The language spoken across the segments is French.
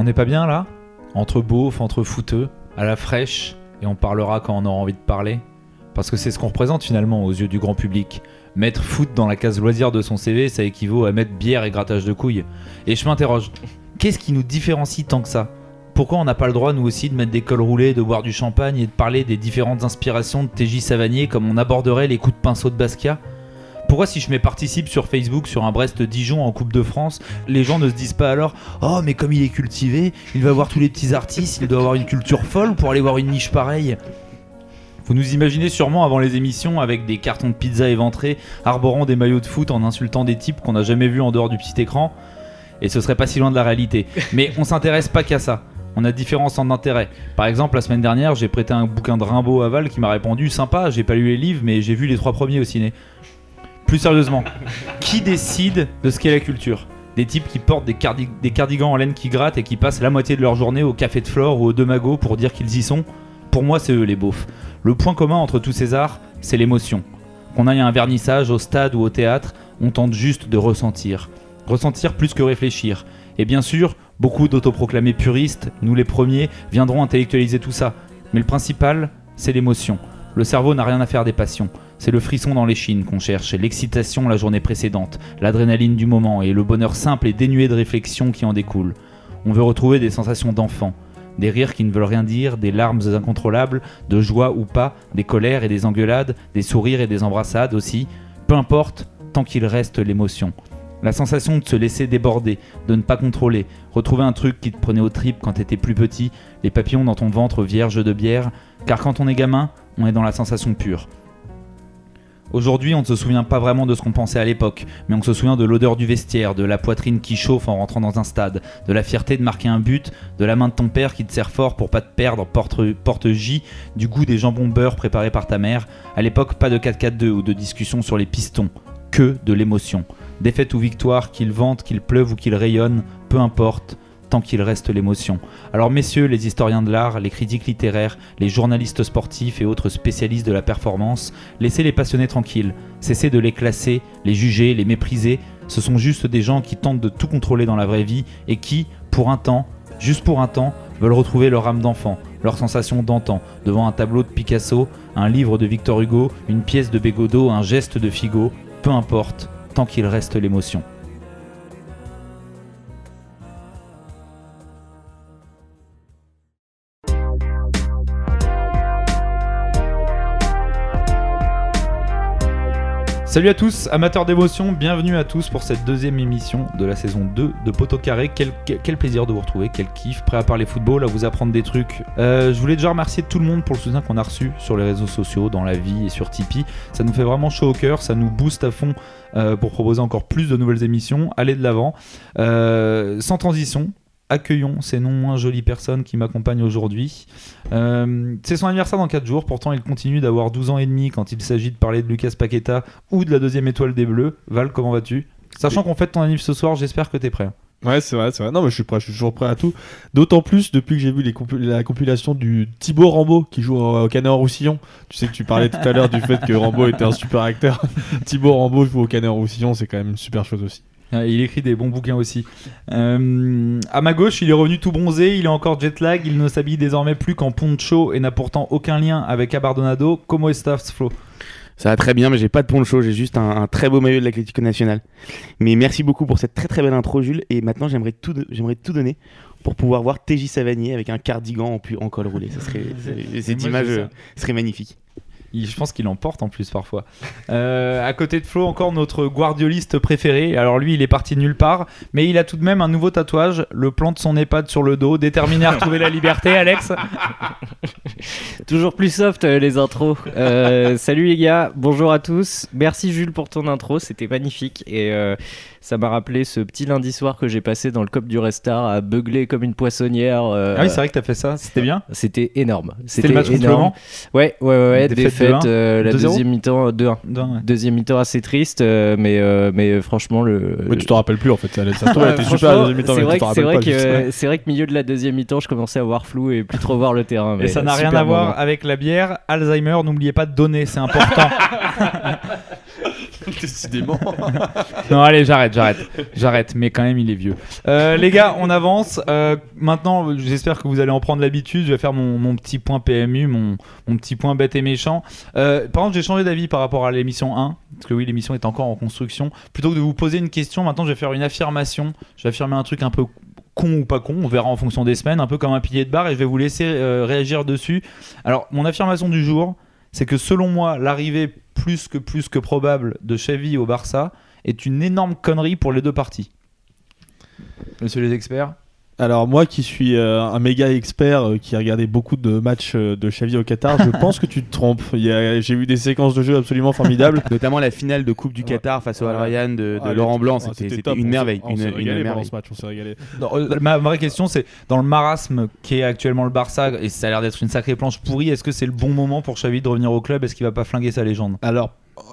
On n'est pas bien là? Entre beaufs, entre fouteux, à la fraîche, et on parlera quand on aura envie de parler? Parce que c'est ce qu'on représente finalement aux yeux du grand public. Mettre foot dans la case loisir de son CV, ça équivaut à mettre bière et grattage de couilles. Et je m'interroge, qu'est-ce qui nous différencie tant que ça? Pourquoi on n'a pas le droit nous aussi de mettre des cols roulés, de boire du champagne et de parler des différentes inspirations de TJ Savanier comme on aborderait les coups de pinceau de Basquiat? Pourquoi si je mets participe sur Facebook sur un Brest-Dijon en Coupe de France, les gens ne se disent pas alors Oh mais comme il est cultivé, il va voir tous les petits artistes, il doit avoir une culture folle pour aller voir une niche pareille vous nous imaginez sûrement avant les émissions avec des cartons de pizza éventrés, arborant des maillots de foot en insultant des types qu'on n'a jamais vus en dehors du petit écran. Et ce serait pas si loin de la réalité. Mais on s'intéresse pas qu'à ça. On a différents centres d'intérêt. Par exemple, la semaine dernière, j'ai prêté un bouquin de Rimbaud à Val qui m'a répondu Sympa, j'ai pas lu les livres, mais j'ai vu les trois premiers au ciné. Plus sérieusement, qui décide de ce qu'est la culture Des types qui portent des, cardigans en laine qui grattent et qui passent la moitié de leur journée au café de Flore ou au Demago pour dire qu'ils y sont Pour moi, c'est eux les beaufs. Le point commun entre tous ces arts, c'est l'émotion. Qu'on aille à un vernissage, au stade ou au théâtre, on tente juste de ressentir. Ressentir plus que réfléchir. Et bien sûr, beaucoup d'autoproclamés puristes, nous les premiers, viendront intellectualiser tout ça. Mais le principal, c'est l'émotion. Le cerveau n'a rien à faire des passions. C'est le frisson dans l'échine qu'on cherche, l'excitation la journée précédente, l'adrénaline du moment et le bonheur simple et dénué de réflexion qui en découle. On veut retrouver des sensations d'enfant, des rires qui ne veulent rien dire, des larmes incontrôlables, de joie ou pas, des colères et des engueulades, des sourires et des embrassades aussi, peu importe, tant qu'il reste l'émotion. La sensation de se laisser déborder, de ne pas contrôler, retrouver un truc qui te prenait aux tripes quand t'étais plus petit, les papillons dans ton ventre vierge de bière, car quand on est gamin, on est dans la sensation pure. Aujourd'hui, on ne se souvient pas vraiment de ce qu'on pensait à l'époque, mais on se souvient de l'odeur du vestiaire, de la poitrine qui chauffe en rentrant dans un stade, de la fierté de marquer un but, de la main de ton père qui te sert fort pour pas te perdre porte, J, du goût des jambons beurre préparés par ta mère. À l'époque, pas de 4-4-2 ou de discussion sur les pistons, que de l'émotion. Défaite ou victoire, qu'il vente, qu'il pleuve ou qu'il rayonne, peu importe, tant qu'il reste l'émotion. Alors messieurs les historiens de l'art, les critiques littéraires, les journalistes sportifs et autres spécialistes de la performance, laissez les passionnés tranquilles, cessez de les classer, les juger, les mépriser, ce sont juste des gens qui tentent de tout contrôler dans la vraie vie et qui, pour un temps, juste pour un temps, veulent retrouver leur âme d'enfant, leur sensation d'antan, devant un tableau de Picasso, un livre de Victor Hugo, une pièce de Bégodeau, un geste de Figo, peu importe, tant qu'il reste l'émotion. Salut à tous, amateurs d'émotion, bienvenue à tous pour cette deuxième émission de la saison 2 de Poteau Carré. Quel, plaisir de vous retrouver, quel kiff, prêt à parler football, à vous apprendre des trucs. Euh, je voulais déjà remercier tout le monde pour le soutien qu'on a reçu sur les réseaux sociaux, dans la vie et sur Tipeee. Ça nous fait vraiment chaud au cœur, ça nous booste à fond euh, pour proposer encore plus de nouvelles émissions. Allez de l'avant. Euh, sans transition, accueillons ces non moins jolies personnes qui m'accompagnent aujourd'hui. Euh, c'est son anniversaire dans 4 jours, pourtant il continue d'avoir 12 ans et demi quand il s'agit de parler de Lucas Paqueta ou de la deuxième étoile des Bleus. Val, comment vas-tu? Sachant qu'on fête ton anniversaire ce soir, j'espère que t'es prêt. Ouais, c'est vrai, c'est vrai. Non, mais je suis prêt, je suis toujours prêt à tout. D'autant plus depuis que j'ai vu la compilation du Thibaut Rambo qui joue au, Canard Roussillon. Tu sais que tu parlais tout à l'heure du fait que Rambo était un super acteur. Thibaut Rambo joue au Canard Roussillon, c'est quand même une super chose aussi. Ah, il écrit des bons bouquins aussi. Euh, à ma gauche, il est revenu tout bronzé, il est encore jet lag, il ne s'habille désormais plus qu'en poncho et n'a pourtant aucun lien avec Abardonado. Comment est-ce Flo ça va très bien, mais j'ai pas de poncho, j'ai juste un, très beau maillot de l'Atlético National. Mais merci beaucoup pour cette très très belle intro, Jules. Et maintenant, j'aimerais tout, j'aimerais tout donner pour pouvoir voir TJ Savanier avec un cardigan en, en col roulé. Ça serait, cette image serait magnifique je pense qu'il emporte en plus parfois. Euh, à côté de Flo, encore notre guardioliste préféré. Alors lui, il est parti nulle part, mais il a tout de même un nouveau tatouage, le plan de son EHPAD sur le dos, déterminé à retrouver la liberté, Alex. Toujours plus soft euh, les intros. Euh, salut les gars, bonjour à tous. Merci Jules pour ton intro, c'était magnifique et ça m'a rappelé ce petit lundi soir que j'ai passé dans le COP du Restar à beugler comme une poissonnière. ah oui, c'est vrai que t'as fait ça, c'était bien C'était énorme. C'était le match énorme. Ouais, ouais, ouais, défaite, euh, la deuxième mi-temps 2-1. Deuxième mi-temps assez triste, euh, mais, euh, mais franchement. Le... Mais tu t'en rappelles plus en fait, ça, ça super la deuxième mi-temps. C'est vrai, vrai, que, c'est vrai que milieu de la deuxième mi-temps, je commençais à voir flou et plus trop voir le terrain. Mais et ça n'a rien à voir avec la bière. Alzheimer, n'oubliez pas de donner, c'est important. Décidément. Non, allez, j'arrête, j'arrête, j'arrête. Mais quand même, il est vieux. Euh, les gars, on avance. Euh, maintenant, j'espère que vous allez en prendre l'habitude. Je vais faire mon, mon petit point PMU, mon, mon petit point bête et méchant. Euh, par contre, j'ai changé d'avis par rapport à l'émission 1. Parce que oui, l'émission est encore en construction. Plutôt que de vous poser une question, maintenant, je vais faire une affirmation. Je vais affirmer un truc un peu con ou pas con, on verra en fonction des semaines, un peu comme un pilier de barre, et je vais vous laisser réagir dessus. Alors, mon affirmation du jour, c'est que selon moi, l'arrivée plus que plus que probable de Xavi au Barça est une énorme connerie pour les deux parties. Monsieur les experts Alors moi qui suis euh, un méga expert euh, qui a regardé beaucoup de matchs euh, de Xavi au Qatar, je pense que tu te trompes. Il y a- J'ai vu des séquences de jeu absolument formidables. Notamment la finale de Coupe du Ouais. Qatar face au Al. Rayyan de, de Ah, Laurent Blanc, ah, c'était c'était top. une s'est- merveille. On Une, s'est une régalé pendant merveille. ce match, on s'est régalé. Non, euh, ma vraie question, c'est dans le marasme qui est actuellement le Barça, et ça a l'air d'être une sacrée planche pourrie, est-ce que c'est le bon moment pour Xavi de revenir au club? Est-ce qu'il va pas flinguer sa légende? Alors,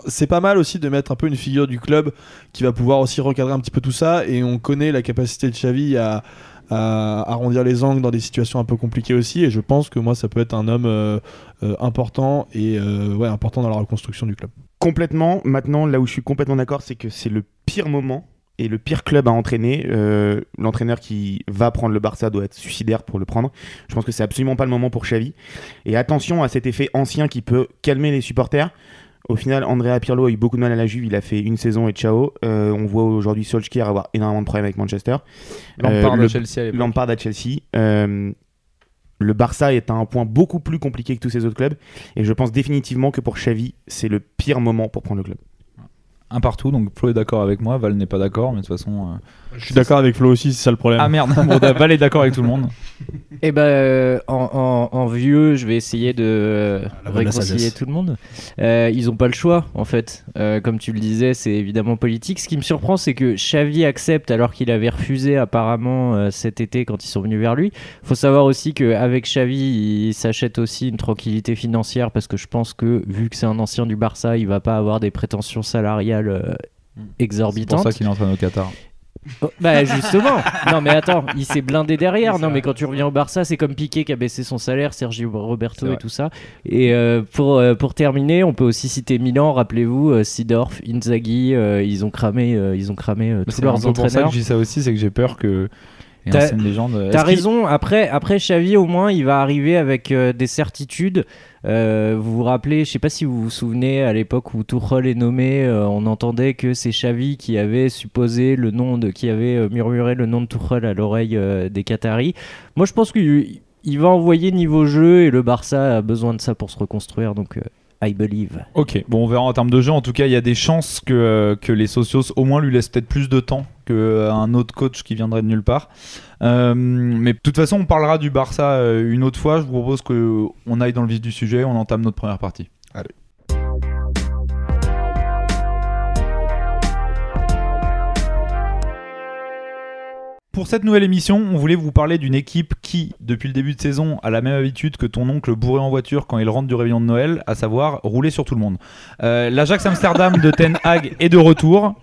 c'est pas mal aussi de mettre un peu une figure du club qui va pouvoir aussi recadrer un petit peu tout ça. Et on connaît la capacité de Xavi à, à arrondir les angles dans des situations un peu compliquées aussi. Et je pense que moi, ça peut être un homme euh, euh, important et euh, ouais, important dans la reconstruction du club. Complètement. Maintenant, là où je suis complètement d'accord, c'est que c'est le pire moment et le pire club à entraîner. Euh, L'entraîneur qui va prendre le Barça doit être suicidaire pour le prendre. Je pense que c'est absolument pas le moment pour Xavi. Et attention à cet effet ancien qui peut calmer les supporters. Au final, Andrea Pirlo a eu beaucoup de mal à la Juve. Il a fait une saison et ciao. Euh, on voit aujourd'hui Solskjaer avoir énormément de problèmes avec Manchester. Lampard Euh, de le- Chelsea à. Lampard Chelsea. Euh, le Barça est à un point beaucoup plus compliqué que tous ces autres clubs. Et je pense définitivement que pour Xavi, c'est le pire moment pour prendre le club. Un partout, donc Flo est d'accord avec moi, Val n'est pas d'accord, mais de toute façon. euh, Je suis d'accord avec Flo aussi, c'est ça le problème. Ah merde, bon, Val est d'accord avec tout le monde. Eh ben, euh, en, en- en vieux, je vais essayer de euh, la réconcilier tout le monde. Euh, ils ont pas le choix, en fait. Euh, comme tu le disais, c'est évidemment politique. Ce qui me surprend, c'est que Xavi accepte alors qu'il avait refusé apparemment euh, cet été quand ils sont venus vers lui. Faut savoir aussi qu'avec Xavi, il s'achète aussi une tranquillité financière parce que je pense que vu que c'est un ancien du Barça, il va pas avoir des prétentions salariales euh, C'est pour exorbitantes. ça qu'il entraîne au Qatar. Oh, bah justement. non mais attends, il s'est blindé derrière. Non mais quand tu reviens au Barça, c'est comme Piqué qui a baissé son salaire, Sergio Roberto et tout ça. Et euh, pour euh, pour terminer, on peut aussi citer Milan. Rappelez-vous, euh, Sidorf, Inzaghi, euh, ils ont cramé, ils ont cramé tous C'est leurs pour ça que je dis ça aussi, c'est que j'ai peur que. Et T'as- ancienne légende. T'as Est-ce qu'il- raison. Après, après Xavi, au moins, il va arriver avec euh, des certitudes. Euh, vous vous rappelez, je sais pas si vous vous souvenez, à l'époque où Tuchel est nommé, euh, on entendait que c'est Xavi qui avait supposé le nom de, qui avait murmuré le nom de Tuchel à l'oreille des Qataris. Moi, je pense qu'il il va envoyer niveau jeu et le Barça a besoin de ça pour se reconstruire. Donc, I believe. Ok, bon, on verra en termes de jeu. En tout cas, il y a des chances que, euh, que les socios au moins lui laissent peut-être plus de temps qu'un autre coach qui viendrait de nulle part. Euh, mais de toute façon, on parlera du Barça euh, une autre fois. Je vous propose qu'on aille dans le vif du sujet. On entame notre première partie. Pour cette nouvelle émission, on voulait vous parler d'une équipe qui, depuis le début de saison, a la même habitude que ton oncle bourré en voiture quand il rentre du réveillon de Noël, à savoir rouler sur tout le monde. Euh, L'Ajax Amsterdam de Ten Hag est de retour.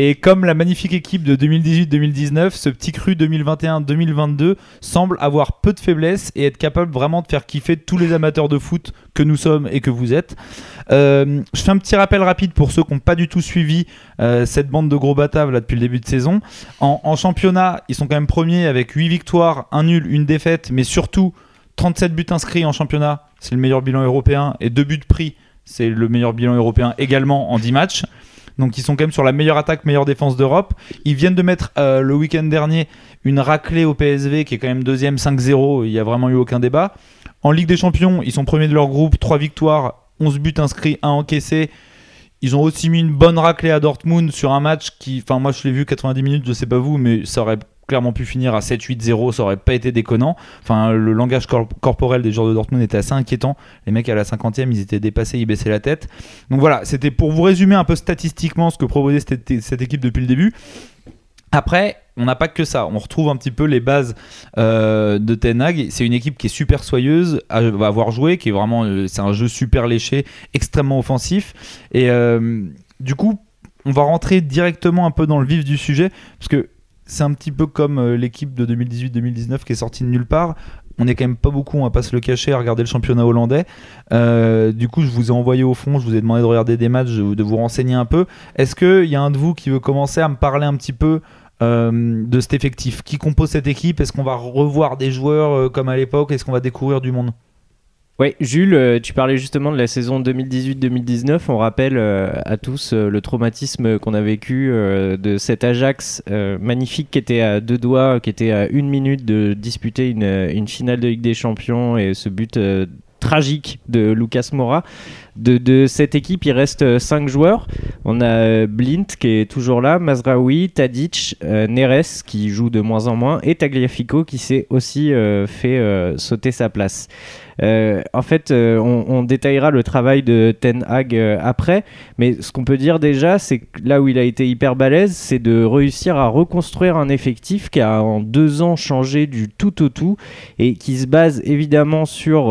Et comme la magnifique équipe de 2018-2019, ce petit cru 2021-2022 semble avoir peu de faiblesse et être capable vraiment de faire kiffer tous les amateurs de foot que nous sommes et que vous êtes. Euh, je fais un petit rappel rapide pour ceux qui n'ont pas du tout suivi euh, cette bande de gros bataves depuis le début de saison. En, en championnat, ils sont quand même premiers avec 8 victoires, 1 nul, une défaite, mais surtout 37 buts inscrits en championnat, c'est le meilleur bilan européen, et 2 buts pris, c'est le meilleur bilan européen également en 10 matchs. Donc ils sont quand même sur la meilleure attaque, meilleure défense d'Europe. Ils viennent de mettre euh, le week-end dernier une raclée au PSV qui est quand même deuxième 5-0, il n'y a vraiment eu aucun débat. En Ligue des Champions, ils sont premiers de leur groupe, 3 victoires, 11 buts inscrits, 1 encaissé. Ils ont aussi mis une bonne raclée à Dortmund sur un match qui, enfin moi je l'ai vu 90 minutes, je sais pas vous, mais ça aurait clairement pu finir à 7-8-0, ça aurait pas été déconnant. Enfin le langage cor- corporel des joueurs de Dortmund était assez inquiétant. Les mecs à la 50e, ils étaient dépassés, ils baissaient la tête. Donc voilà, c'était pour vous résumer un peu statistiquement ce que proposait cette, équipe depuis le début. Après, on n'a pas que ça. On retrouve un petit peu les bases euh, de Ten Hag. C'est une équipe qui est super soyeuse à avoir joué, qui est vraiment, euh, c'est un jeu super léché, extrêmement offensif. Et euh, du coup, on va rentrer directement un peu dans le vif du sujet, parce que c'est un petit peu comme euh, l'équipe de 2018-2019 qui est sortie de nulle part. on est quand même pas beaucoup, on va pas se le cacher, à regarder le championnat hollandais. Euh, du coup, je vous ai envoyé au fond, je vous ai demandé de regarder des matchs, de vous renseigner un peu. Est-ce qu'il y a un de vous qui veut commencer à me parler un petit peu euh, de cet effectif? Qui compose cette équipe? Est-ce qu'on va revoir des joueurs comme à l'époque? Est-ce qu'on va découvrir du monde? Ouais, Jules, euh, tu parlais justement de la saison 2018-2019. On rappelle euh, à tous euh, le traumatisme qu'on a vécu de cet Ajax magnifique qui était à deux doigts, qui était à une minute de disputer une, finale de Ligue des Champions et ce but tragique de Lucas Moura. De, cette équipe, il reste 5 joueurs. On a Blint qui est toujours là, Mazraoui, Tadic, Neres qui joue de moins en moins et Tagliafico qui s'est aussi fait sauter sa place. Euh, en fait, euh, on, détaillera le travail de Ten Hag euh, après, mais ce qu'on peut dire déjà, c'est que là où il a été hyper balèze, c'est de réussir à reconstruire un effectif qui a en deux ans changé du tout au tout et qui se base évidemment sur,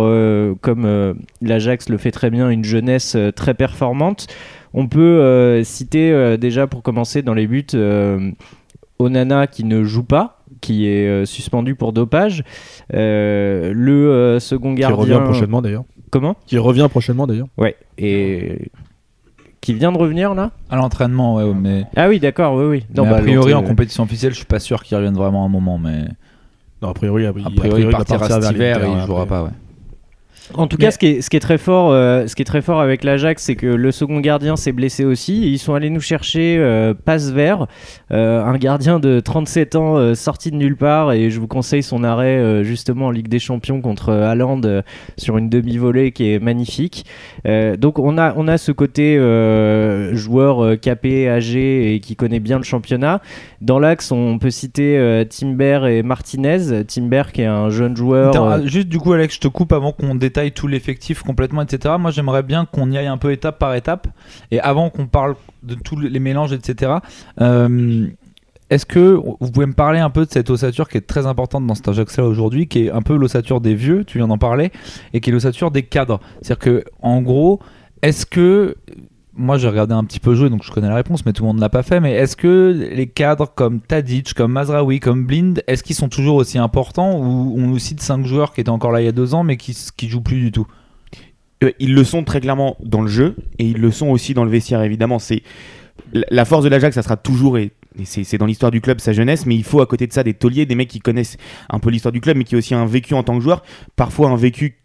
comme l'Ajax le fait très bien, une jeunesse très performante. On peut citer déjà pour commencer dans les buts Onana qui ne joue pas, qui est euh, suspendu pour dopage. Euh, le euh, second Qui gardien. revient prochainement d'ailleurs. Comment? Qui revient prochainement d'ailleurs. Ouais. Et qui vient de revenir là? À l'entraînement, ouais, mais, Ah oui, d'accord, oui, oui. Non, mais bah, a priori en compétition officielle, je suis pas sûr qu'il revienne vraiment à un moment, mais Non, a priori, a a priori, il partira cet hiver et il jouera pas. Ouais. En tout Mais- cas, ce qui est, ce qui est très fort, euh, ce qui est très fort avec l'Ajax, c'est que le second gardien s'est blessé aussi. Et ils sont allés nous chercher euh, Passe Vert, euh, un gardien de 37 ans euh, sorti de nulle part. Et je vous conseille son arrêt justement en Ligue des Champions contre Haaland sur une demi-volée qui est magnifique. Donc on a, on a ce côté joueur capé, âgé et qui connaît bien le championnat. Dans l'axe, on peut citer Timber et Martinez. Timber qui est un jeune joueur. Attends, ah, juste du coup, Alex, je te coupe avant qu'on détaille tout l'effectif complètement, etc. Moi, j'aimerais bien qu'on y aille un peu étape par étape. Et avant qu'on parle de tous les mélanges, etc., euh, est-ce que vous pouvez me parler un peu de cette ossature qui est très importante dans cet Ajax-là aujourd'hui, qui est un peu l'ossature des vieux, tu viens d'en parler, et qui est l'ossature des cadres? C'est-à-dire que, en gros, est-ce que moi j'ai regardé un petit peu jouer donc je connais la réponse mais tout le monde ne l'a pas fait mais est-ce que les cadres comme Tadic, comme Mazraoui, comme Blind est-ce qu'ils sont toujours aussi importants ou on nous cite 5 joueurs qui étaient encore là il y a deux ans mais qui, qui jouent plus du tout? Euh, ils le sont très clairement dans le jeu et ils le sont aussi dans le vestiaire évidemment. C'est la- force de l'Ajax, ça sera toujours et, c'est dans l'histoire du club sa jeunesse, mais il faut à côté de ça des tauliers, des mecs qui connaissent un peu l'histoire du club, mais qui ont aussi un vécu en tant que joueur, parfois un vécu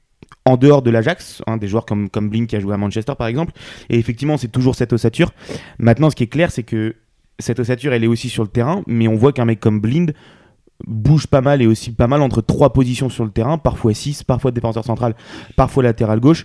en dehors de l'Ajax, hein, des joueurs comme comme Blink qui a joué à Manchester par exemple. Et effectivement, c'est toujours cette ossature. Maintenant, ce qui est clair, c'est que cette ossature, elle est aussi sur le terrain, mais on voit qu'un mec comme Blind bouge pas mal et aussi pas mal entre trois positions sur le terrain, parfois 6, parfois défenseur central, parfois latéral gauche.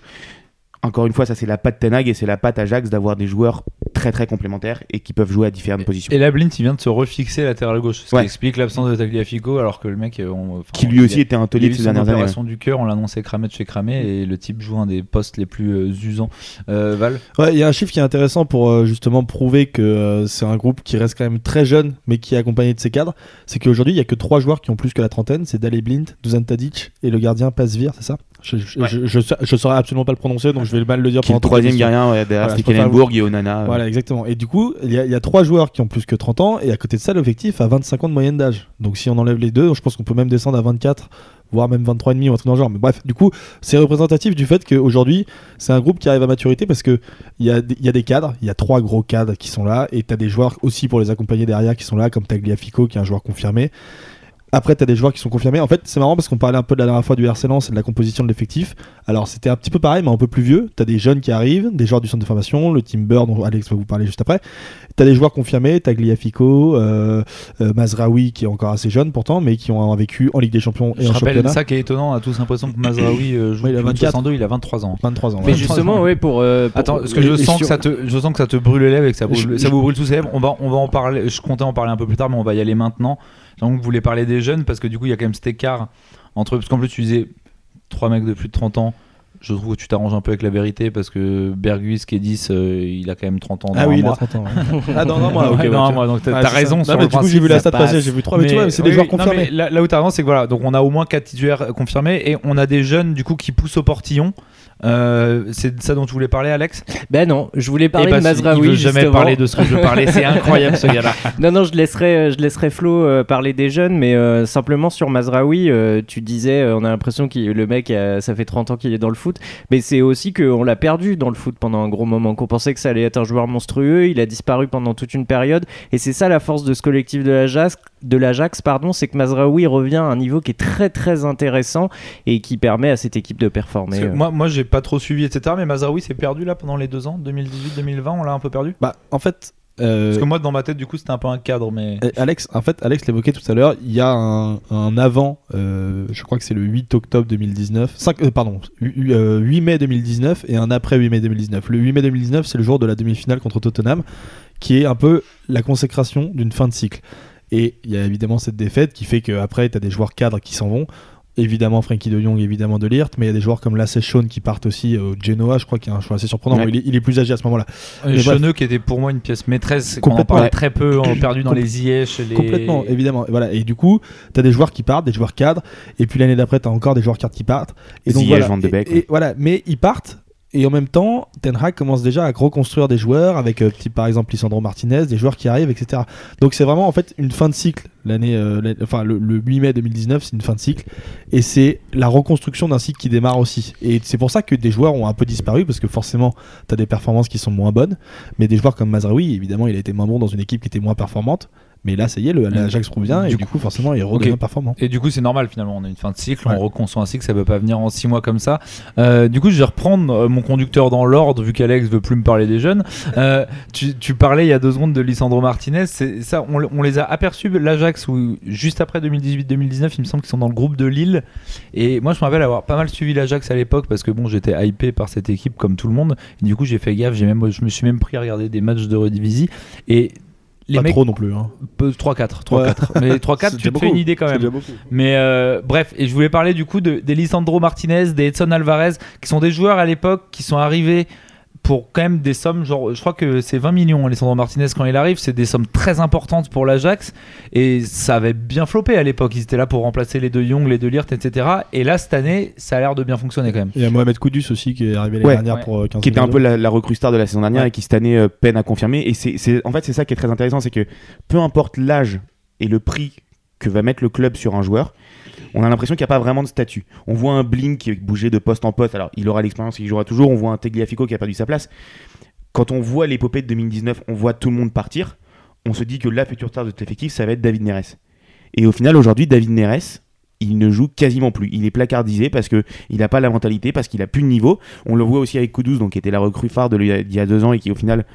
Encore une fois, ça c'est la patte Tenag et c'est la patte Ajax d'avoir des joueurs très très complémentaires et qui peuvent jouer à différentes positions. et là Blind il vient de se refixer latéral gauche ce Ouais. qui explique l'absence de Tagliafico alors que le mec euh, on- qui lui aussi a- était un taulier de ces dernières années. opération du cœur on l'a annoncé cramé de chez cramé et le type joue un des postes les plus euh, usants Euh, Val Ouais, il y a un chiffre qui est intéressant pour euh, justement prouver que euh, c'est un groupe qui reste quand même très jeune, mais qui est accompagné de ses cadres. C'est qu'aujourd'hui, il y a que trois joueurs qui ont plus que la trentaine. C'est Dale Blind, Dusan Tadic et le gardien Pasvir, c'est ça? Je, je, Ouais. je, je, sa- je saurais absolument pas le prononcer, donc je vais mal le dire Qui est le troisième gardien ouais, derrière Voilà, et Onana. euh, Voilà, exactement. Et du coup, il y, a- il y a trois joueurs qui ont plus que 30 ans, et à côté de ça, l'effectif a 25 ans de moyenne d'âge. Donc si on enlève les deux, je pense qu'on peut même descendre à 24, voire même 23 et demi ou un truc dans le genre. Mais bref, du coup, c'est représentatif du fait qu'aujourd'hui, c'est un groupe qui arrive à maturité parce que il y, a des- il y a des cadres, il y a trois gros cadres qui sont là, et tu as des joueurs aussi pour les accompagner derrière qui sont là, comme Tagliafico, qui est un joueur confirmé. Après, tu as des joueurs qui sont confirmés. En fait, c'est marrant parce qu'on parlait un peu de la dernière fois du RC Lens et de la composition de l'effectif. Alors, c'était un petit peu pareil, mais un peu plus vieux. Tu as des jeunes qui arrivent, des joueurs du centre de formation, le Timber dont Alex va vous parler juste après. Tu as des joueurs confirmés, Tagliafico, euh, euh, Mazraoui qui est encore assez jeune pourtant, mais qui ont vécu en Ligue des Champions et je en rappelle championnat. ça qui est étonnant on a tous l'impression que Mazraoui euh, joue Ouais, il a depuis 24. 62 il a 23 ans 23 ans. Mais ouais. justement, ouais, pour. euh, pour- Attends, parce que je sens sur- que ça te, je sens que ça te brûle les lèvres et que ça, brûle- Je- ça vous brûle tous les lèvres. On va, on va en parler. Je comptais en parler un peu plus tard, mais on va y aller maintenant. Donc, vous voulez parler des jeunes parce que du coup, il y a quand même cet écart entre eux. Parce qu'en plus, tu disais trois mecs de plus de 30 ans. Je trouve que tu t'arranges un peu avec la vérité parce que Berguis, qui est 10, euh, il a quand même 30 ans. dans Ah un oui, il a mois. 30 ans. ouais. ah non, non, moi, ok. Ouais, non, moi, donc t'as Ah, t'as raison sur Non, le mais du coup, principe, j'ai vu la ça stat passe. passer, j'ai vu 3, mais, tu vois, c'est des oui, joueurs oui, non, confirmés. mais là, là où t'as raison, c'est que voilà, donc on a au moins 4 titulaires confirmés et on a des jeunes du coup qui poussent au portillon. Euh, c'est de ça dont tu voulais parler, Alex? Ben non, je voulais Eh parler bah, de Mazraoui. Il veut jamais justement. parler de ce que je parler. C'est incroyable ce gars-là. Non, non, je laisserai, euh, je laisserai Flo euh, parler des jeunes, mais euh, simplement sur Mazraoui, tu disais, on a l'impression que le mec, ça fait 30 ans qu'il est dans le foot, mais c'est aussi qu'on l'a perdu dans le foot pendant un gros moment, qu'on pensait que ça allait être un joueur monstrueux, il a disparu pendant toute une période, et c'est ça la force de ce collectif de l'Ajax, de l'Ajax, pardon, c'est que Mazraoui revient à un niveau qui est très très intéressant et qui permet à cette équipe de performer. Euh. moi, moi j'ai pas trop suivi, etc. Mais Mazraoui s'est perdu là pendant les deux ans, 2018-2020, on l'a un peu perdu? Bah, en fait. euh, Parce que moi, dans ma tête, du coup, c'était un peu un cadre, mais. Euh, Alex, en fait, Alex l'évoquait tout à l'heure, il y a un, un avant, euh, je crois que c'est le 8 octobre 2019, 5, euh, pardon, hu- euh, 8 mai 2019 et un après 8 mai 2019. Le 8 mai 2019, c'est le jour de la demi-finale contre Tottenham, qui est un peu la consécration d'une fin de cycle. Et il y a évidemment cette défaite qui fait qu'après, tu as des joueurs cadres qui s'en vont. Évidemment, Frankie de Jong, évidemment de Lirt, mais il y a des joueurs comme Lasse Shawn qui partent aussi au Genoa, je crois qu'il y a un choix assez surprenant. Ouais. Il, est, il est plus âgé à ce moment-là. Cheneux, qui était pour moi une pièce maîtresse, qu'on en parlait très peu, on l'a perdu dans les. Les... Complètement, évidemment. Et, voilà. et du coup, tu as des joueurs qui partent, des joueurs cadres, et puis l'année d'après, tu as encore des joueurs cadres qui partent. Et donc, Ziyech, voilà. Van de Beek, Et- et voilà. Mais ils partent, et en même temps, Ten Hag commence déjà à reconstruire des joueurs, avec euh, par exemple Lisandro Martinez, des joueurs qui arrivent, etc. Donc c'est vraiment en fait une fin de cycle. L'année, euh, enfin le, le 8 mai 2019, c'est une fin de cycle, et c'est la reconstruction d'un cycle qui démarre aussi. Et c'est pour ça que des joueurs ont un peu disparu, parce que forcément, tu as des performances qui sont moins bonnes, mais des joueurs comme Mazraoui, évidemment, il a été moins bon dans une équipe qui était moins performante. Mais là, ça y est, le, l'Ajax prouve et Du coup, forcément, il redevient Ok. performant. Et du coup, c'est normal finalement. On a une fin de cycle, Ouais. on reconstruit un cycle, ça peut pas venir en six mois comme ça. Euh, du coup, je vais reprendre euh, mon conducteur dans l'ordre, vu qu'Alex veut plus me parler des jeunes. Euh, tu, tu parlais il y a deux secondes de Lisandro Martinez. C'est ça, on, on les a aperçus l'Ajax où juste après 2018-2019, il me semble qu'ils sont dans le groupe de Lille. Et moi, je me rappelle avoir pas mal suivi l'Ajax à l'époque parce que bon, j'étais hypé par cette équipe comme tout le monde. Et du coup, j'ai fait gaffe. J'ai même, je me suis même pris à regarder des matchs de Redivisie et les Pas mecs trop non plus. Hein. peu- 3-4 3-4 mais 3-4 C'est tu te fais beaucoup. une idée quand même mais euh, bref, et je voulais parler du coup de, des Lisandro Martinez, des Edson Alvarez, qui sont des joueurs à l'époque qui sont arrivés pour quand même des sommes, genre je crois que c'est 20 millions Alessandro Martinez quand il arrive, c'est des sommes très importantes pour l'Ajax et ça avait bien floppé à l'époque, ils étaient là pour remplacer les deux Young, les deux Lirt, etc. Et là cette année, ça a l'air de bien fonctionner quand même. Il y a Mohamed Koudus aussi qui est arrivé l'année Ouais. dernière Ouais. pour euh, 15 qui était un peu la, la recrue star de la saison dernière Ouais. et qui cette année euh, peine à confirmer. Et c'est, c'est- en fait, c'est ça qui est très intéressant, c'est que peu importe l'âge et le prix que va mettre le club sur un joueur, on a l'impression qu'il n'y a pas vraiment de statut. On voit un Blink qui bougeait de poste en poste, alors il aura l'expérience il jouera toujours. On voit un Tegliafico qui a perdu sa place. Quand on voit l'épopée de 2019, on voit tout le monde partir. On se dit que la future star de cet effectif, ça va être David Neres. Et au final, aujourd'hui, David Neres, il ne joue quasiment plus. Il est placardisé parce que il n'a pas la mentalité, parce qu'il a plus de niveau. On le voit aussi avec Kudus, donc qui était la recrue phare de d'il y a deux ans et qui au final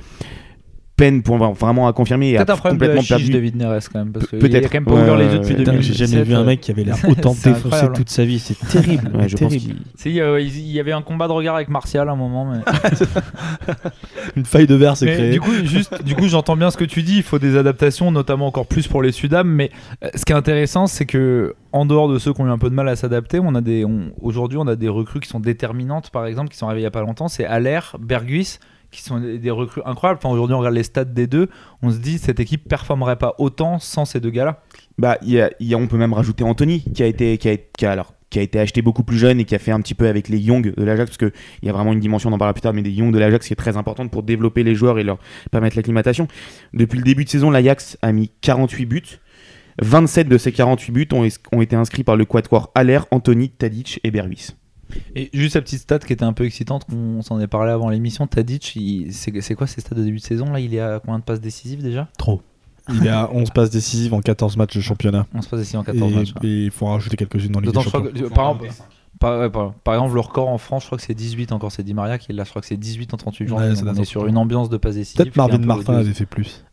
peine pour vraiment à confirmer et a Peut-être un problème de complètement hachiche, perdu. David Neres quand même, parce Pe- qu'il a peut-être. quand même pas Ouais, ouvert les yeux depuis ouais. Putain, 2017. j'ai jamais vu un mec qui avait l'air autant défoncé toute sa vie. C'est terrible. Ouais, je pense terrible. qu'il- Si, euh, il y avait un combat de regard avec Martial à un moment, mais... Une faille de verre s'est créée. du coup, juste, du coup, j'entends bien ce que tu dis. Il faut des adaptations, notamment encore plus pour les Sudam. Mais euh, ce qui est intéressant, c'est que en dehors de ceux qui ont eu un peu de mal à s'adapter, on a des, on- aujourd'hui, on a des recrues qui sont déterminantes. Par exemple, qui sont arrivées il y a pas longtemps, c'est Aller, Berguis, qui sont des, recrues incroyables. Enfin, aujourd'hui, on regarde les stats des deux, on se dit cette équipe performerait pas autant sans ces deux gars-là. Bah, y y a- on peut même rajouter Anthony, qui a été, qui a, alors, qui a été acheté beaucoup plus jeune et qui a fait un petit peu avec les Young de l'Ajax, parce qu'il y a vraiment une dimension, on en parlera plus tard, mais des Young de l'Ajax qui est très importante pour développer les joueurs et leur permettre l'acclimatation. Depuis le début de saison, l'Ajax a mis 48 buts. 27 de ces 48 buts ont, été inscrits par le quatuor Aller, Anthony, Tadic et Bervis. Et juste sa petite stat qui était un peu excitante, qu'on s'en est parlé avant l'émission. Tadic, c'est quoi ses stats de début de saison Là, il est à combien de passes décisives déjà? Trop. Il est à 11 passes décisives en 14 matchs de championnat. On se passe ici en 14 et, matchs. et il faut en rajouter quelques-unes dans les que, par, exemple, par, ouais, par- par exemple, le record en France, je crois que c'est 18 encore, c'est Di Maria qui est là, je crois que c'est 18 en 38 jours. Ouais, on est sur une ambiance de décisives. Peut-être Marvin peu Martin avait fait plus.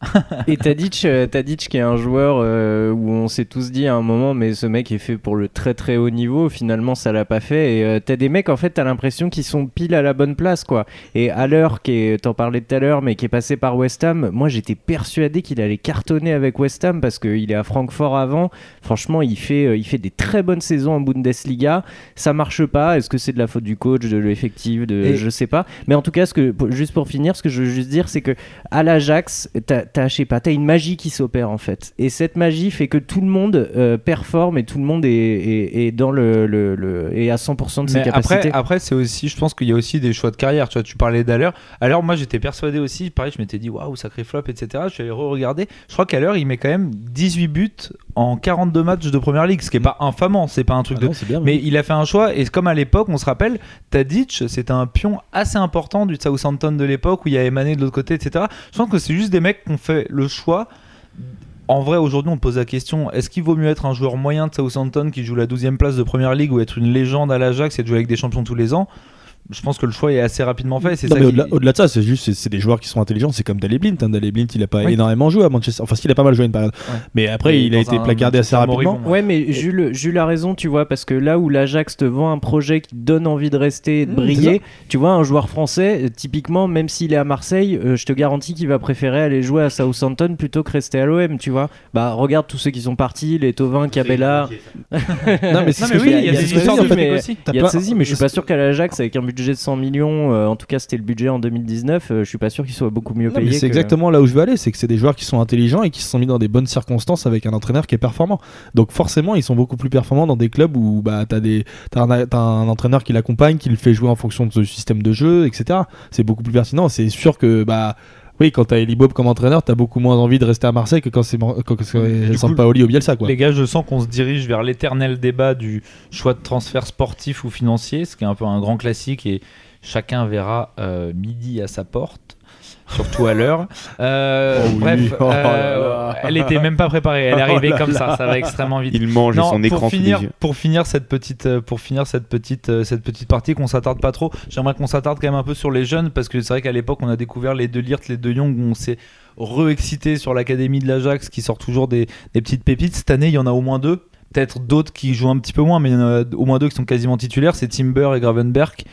Et Tadic, euh, Tadic qui est un joueur euh, où on s'est tous dit à un moment mais ce mec est fait pour le très très haut niveau. Finalement ça l'a pas fait. Et euh, t'as des mecs en fait t'as l'impression qu'ils sont pile à la bonne place quoi. Et à l'heure qui est t'en parlais tout à l'heure mais qui est passé par West Ham moi j'étais persuadé qu'il allait cartonner avec West Ham parce qu'il est à Francfort avant. Franchement il fait, euh, il fait des très bonnes saisons en Bundesliga. Ça marche pas. Est-ce que c'est de la faute du coach, de l'effectif, de Et- je sais pas. Mais en tout cas, ce que juste pour finir, ce que je veux juste dire, c'est que à l'Ajax, t'as, t'as, je sais pas, t'as une magie qui s'opère en fait. Et cette magie fait que tout le monde euh, performe et tout le monde est, est, est dans le, le, le- est à 100% de ses Mais capacités. après, après c'est aussi, je pense qu'il y a aussi des choix de carrière. Tu vois, tu parlais d'Aller. Alors moi, j'étais persuadé aussi. Pareil, je m'étais dit waouh, sacré flop, etc. Je suis allé re-regarder. Je crois qu'à l'heure, il met quand même 18 buts en 42 matchs de première ligue, ce qui est pas infamant. C'est pas un truc Ah de. non, c'est bien, Mais il a fait un choix et comme à l'époque, on se rappelle, Tadic, c'était un pion assez important du Southampton de l'époque où il y avait Mané de l'autre côté, etc. Je pense que c'est juste des mecs qui ont fait le choix. En vrai, aujourd'hui, on pose la question est-ce qu'il vaut mieux être un joueur moyen de Southampton qui joue la 12e place de première ligue ou être une légende à l'Ajax et de jouer avec des champions tous les ans? Je pense que le choix est assez rapidement fait. C'est Non, ça mais qui- au-delà, au-delà de ça, c'est juste c'est, c'est des joueurs qui sont intelligents. C'est comme Daley Blint. Hein. Daley Blint, il a pas Oui. énormément joué à Manchester. Enfin, s'il a pas mal joué à une période. Ouais. Mais après, Et il a été placardé assez rapidement. moribond. Ouais, mais Jules, Jules a raison, tu vois, parce que là où l'Ajax te vend un projet qui te donne envie de rester de Mmh, briller, tu vois, un joueur français, typiquement, même s'il est à Marseille, euh, je te garantis qu'il va préférer aller jouer à Southampton plutôt que rester à l'OM, tu vois. Bah, regarde tous ceux qui sont partis, les Tovin, Cabella. Non, mais c'est Non, ce mais que oui, il y a des histoires de aussi. Il y a de mais je suis pas sûr qu'à l'Ajax, avec un budget de 100 millions, euh, en tout cas c'était le budget en 2019, euh, je suis pas sûr qu'il soit beaucoup mieux Non, payé. mais c'est que- exactement là où je veux aller, c'est que c'est des joueurs qui sont intelligents et qui se sont mis dans des bonnes circonstances avec un entraîneur qui est performant. Donc forcément, ils sont beaucoup plus performants dans des clubs où bah, t'as un, t'as un entraîneur qui l'accompagne, qui le fait jouer en fonction de ce système de jeu, etc. C'est beaucoup plus pertinent. C'est sûr que bah oui, quand t'as Eli Bob comme entraîneur, t'as beaucoup moins envie de rester à Marseille que quand c'est Sampaoli ou Bielsa quoi. Les gars, je sens qu'on se dirige vers l'éternel débat du choix de transfert sportif ou financier, ce qui est un peu un grand classique et chacun verra euh, midi à sa porte. Surtout à l'heure. Euh, Oh oui. Bref, Oh euh, elle était même pas préparée. Elle est Oh arrivée comme ça. Ça va extrêmement vite. Il mange Non, son écran pour finir, pour finir cette petite, euh, pour finir cette petite, cette petite partie, qu'on s'attarde pas trop. J'aimerais qu'on s'attarde quand même un peu sur les jeunes parce que c'est vrai qu'à l'époque on a découvert les deux Lirt, les deux Young, on s'est re-excité sur l'académie de l'Ajax qui sort toujours des, des petites pépites. Cette année, il y en a au moins deux. Peut-être d'autres qui jouent un petit peu moins, mais il y en a au moins deux qui sont quasiment titulaires. C'est Timber et Gravenberg.